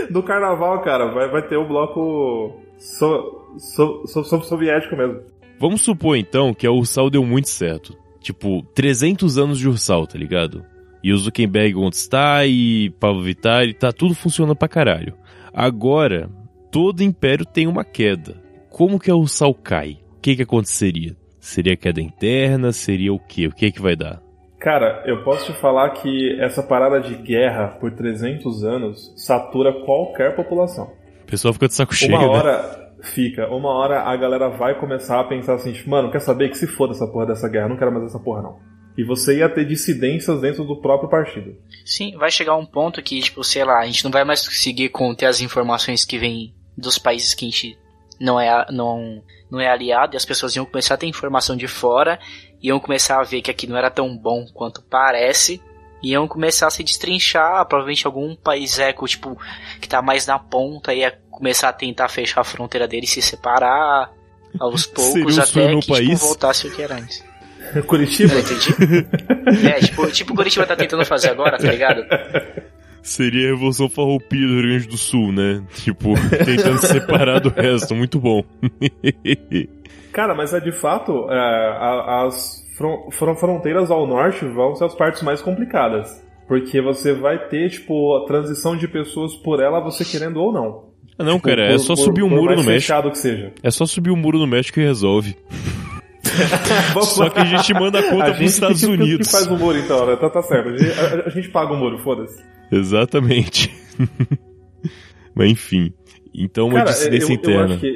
No carnaval, cara, vai, vai ter o bloco so- so- so- so- soviético mesmo. Vamos supor então que a Ursal deu muito certo. Tipo, 300 anos de Ursal, tá ligado? E o Zuckerberg onde está, e Pablo Vittar, e tá tudo funcionando pra caralho. Agora, todo império tem uma queda. Como que a Ursal cai? O que que aconteceria? Seria queda interna? Seria o quê? O que que vai dar? Cara, eu posso te falar que essa parada de guerra por 300 anos satura qualquer população. O pessoal fica de saco cheio, Uma né? hora fica, uma hora a galera vai começar a pensar assim, tipo, mano, quer saber que se foda essa porra dessa guerra, não quero mais essa porra não. E você ia ter dissidências dentro do próprio partido. Sim, vai chegar um ponto que, tipo, sei lá, a gente não vai mais conseguir conter as informações que vêm dos países que a gente não é, não, não é aliado, e as pessoas iam começar a ter informação de fora, iam começar a ver que aqui não era tão bom quanto parece, iam começar a se destrinchar, provavelmente algum país eco, tipo, que tá mais na ponta, ia começar a tentar fechar a fronteira dele e se separar aos poucos um até que tipo, país? voltasse o que era antes. Curitiba? É, tipo, tipo o Curitiba tá tentando fazer agora, tá ligado? Seria a Revolução Farroupilha do Rio Grande do Sul, né? Tipo, tentando se separar do resto. Muito bom. Cara, mas é de fato, é, as fron- fron- fronteiras ao norte vão ser as partes mais complicadas. Porque você vai ter, tipo, a transição de pessoas por ela, você querendo ou não. Ah, não, Tipo, cara, é por- só por- subir o por muro no México. que seja. É só subir o muro no México e resolve. Só que a gente manda a conta A pros gente Estados que, que- Unidos. que faz o muro então, né? Tá, tá certo. A gente, a- a gente paga o muro, foda-se. Exatamente. Mas enfim. Então uma Cara, dissidência eu, eu interna. acho que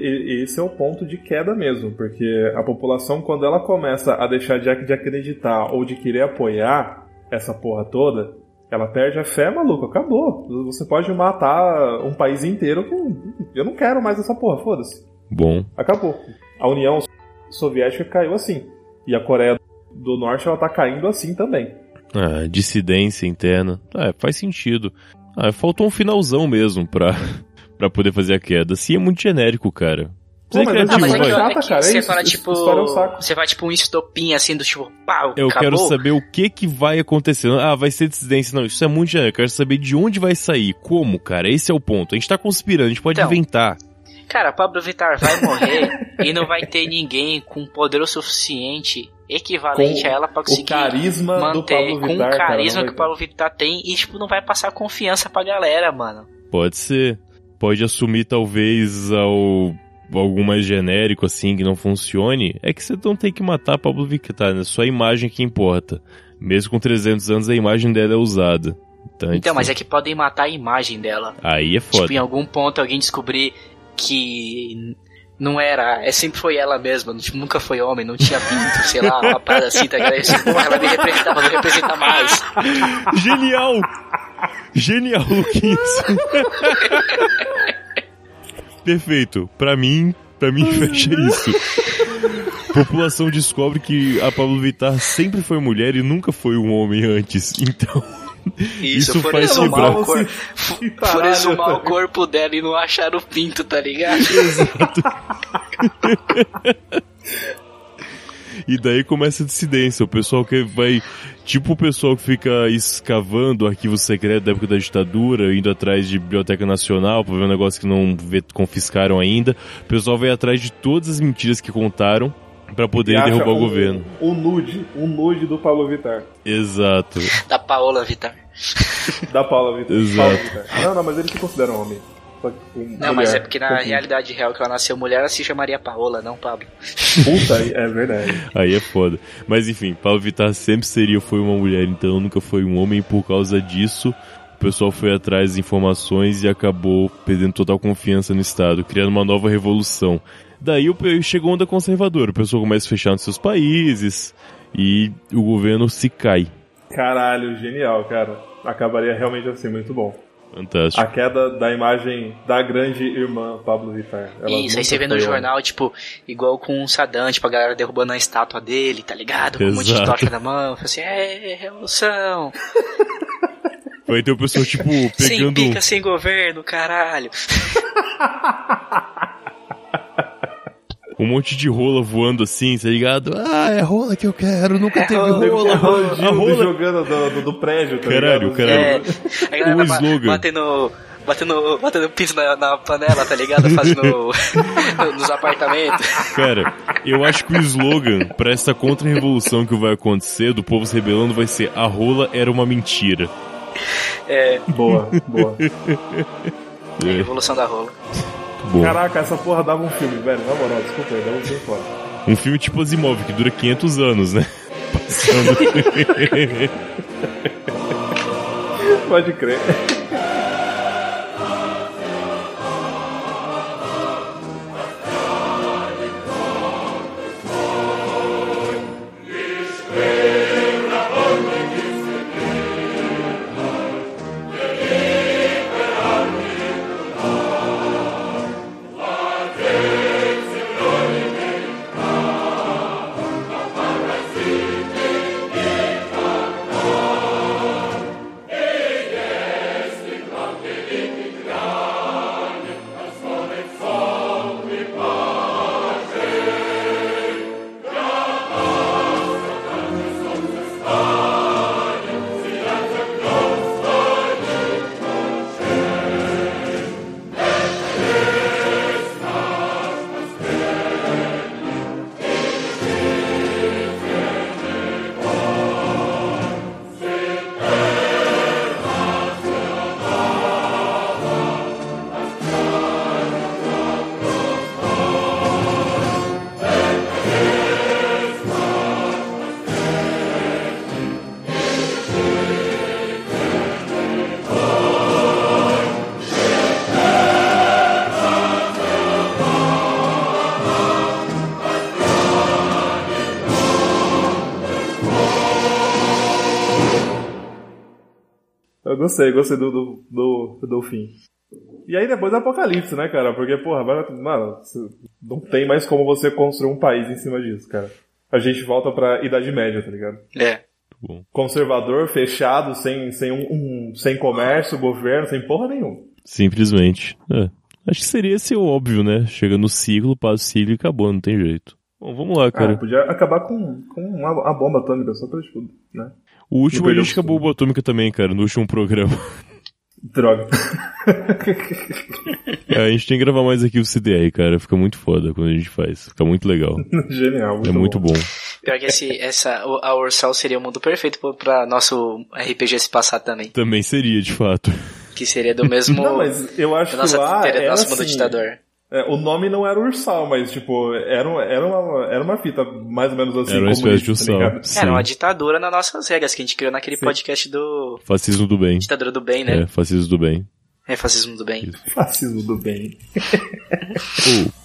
esse é o ponto de queda mesmo, porque a população, quando ela começa a deixar de, de acreditar ou de querer apoiar essa porra toda, ela perde a fé, maluco, acabou. Você pode matar um país inteiro com. Eu não quero mais essa porra, foda-se. Bom, Acabou. A União Soviética caiu assim. E a Coreia do Norte, ela tá caindo assim também. Ah, dissidência interna. Ah, faz sentido. Ah, faltou um finalzão mesmo pra, pra poder fazer a queda. Assim é muito genérico, cara. Pô, mas criativo, Ah, mas é vai. que, Chata, é que cara, é você fala, tipo. é. Você vai, tipo, um estopim assim do tipo, pau, Eu acabou. quero saber o que que vai acontecer. Ah, vai ser dissidência. Não, isso é muito genérico. Eu quero saber de onde vai sair. Como, cara? Esse é o ponto. A gente tá conspirando, a gente pode Então, inventar. Cara, Pablo Vittar vai morrer e não vai ter ninguém com poder o suficiente equivalente Com a ela pra conseguir carisma do manter Pablo com Vittar, o cara, carisma não que o Pablo Vittar tem e tipo não vai passar confiança pra galera, mano. Pode ser. Pode assumir talvez ao algo mais genérico assim que não funcione. É que você não tem que matar Pablo Vittar, né? Só a imagem que importa. Mesmo com 300 anos a imagem dela é usada. Então, Então, mas é que podem matar a imagem dela. Aí é Tipo, foda. em algum ponto alguém descobrir que não era, é sempre foi ela mesma, tipo, nunca foi homem, não tinha pinto, sei lá, uma parada assim, tá ligado? Ela me representava, não representa mais. Genial! Genial, Luquinhas. Perfeito. Pra mim, pra mim fecha isso. População descobre que a Pablo Vittar sempre foi mulher e nunca foi um homem antes. Então, Isso for faz exumar lembrar. o cor- For exumar o corpo dela e não achar o pinto, tá ligado? E daí começa a dissidência. O pessoal que vai. Tipo o pessoal que fica escavando arquivos secretos da época da ditadura, indo atrás de Biblioteca Nacional pra ver um negócio que não confiscaram ainda. O pessoal vai atrás de todas as mentiras que contaram pra E poder acha derrubar o governo. Um nude, um nude do Pablo Vittar. Exato. Da Paola Vittar. Da Paula Vittar. Exato. Paulo Vittar. Não, não, mas ele se considera um homem. Só que com Não, mulher. mas é porque na realidade real que ela nasceu mulher, ela se chamaria Paola, não Pablo. Puta, é verdade. Aí é foda. Mas enfim, Paulo Vittar sempre seria, foi uma mulher, então nunca foi um homem. e Por causa disso, o pessoal foi atrás de informações e acabou perdendo total confiança no Estado, criando uma nova revolução. Daí chegou a onda conservadora, o pessoal começa a fechar nos seus países e o governo se cai. Caralho, genial, cara. Acabaria realmente assim, muito bom. Fantástico. A queda da imagem da grande irmã Pablo Vittar. Ela Isso, aí você vê no jornal, tipo, igual com o Saddam, tipo, a galera derrubando a estátua dele, tá ligado? Com um monte de Exato. tocha na mão. Fala assim, é, revolução. Vai ter o pessoal, tipo, Sem pegando. pica, sem governo, caralho. um monte de rola voando assim, tá ligado? Ah, é rola que eu quero, nunca teve rola, rola. homem. A rola jogando do, do, do prédio, tá Caralho, ligado? caralho. É, a galera O slogan. batendo, batendo, batendo piso na, na panela, tá ligado? Fazendo nos apartamentos. Cara, eu acho que o slogan pra essa contra-revolução que vai acontecer, do povo se rebelando, vai ser a rola era uma mentira. É, Boa, boa. É, revolução da rola. Bom. Caraca, essa porra dava um filme, velho. Na moral, desculpa aí, dava um filme foda. Um filme tipo Asimov, que dura 500 anos, né? Passando. Pode crer. Gostei, gostei do, do, do, do fim. E aí depois é apocalipse, né, cara? Porque, porra, vai- mano, não tem mais como você construir um país em cima disso, cara. A gente volta pra Idade Média, tá ligado? É. bom. Conservador, fechado, sem, sem, um, um- sem comércio, governo, sem porra nenhuma. Simplesmente. É. Acho que seria esse o óbvio, né? Chega no ciclo, passa o ciclo e acabou, não tem jeito. Bom, vamos lá, Cara, cara. podia acabar com, com uma, a bomba atômica só pra, tipo, né? O último a gente acabou o bomba atômica também, cara, no último programa. Droga. É, a gente tem que gravar mais aqui o CDR, cara. Fica muito foda quando a gente faz. Fica muito legal. Genial, muito é muito bom. Pior que esse, essa, o- a Ursal seria o mundo perfeito pra nosso RPG se passar também. Também seria, de fato. Que seria do mesmo. Não, mas eu acho que lá era nosso mundo assim, ditador. É, o nome não era Ursal, mas, tipo, era, era, uma, era uma fita mais ou menos assim, Era uma espécie de tá ursal. Sim. Era uma ditadura nas nossas regras que a gente criou naquele Sim. podcast do Fascismo do bem. Ditadura do Bem, né? É, fascismo do bem. É, fascismo do bem. Fascismo do bem. Oh,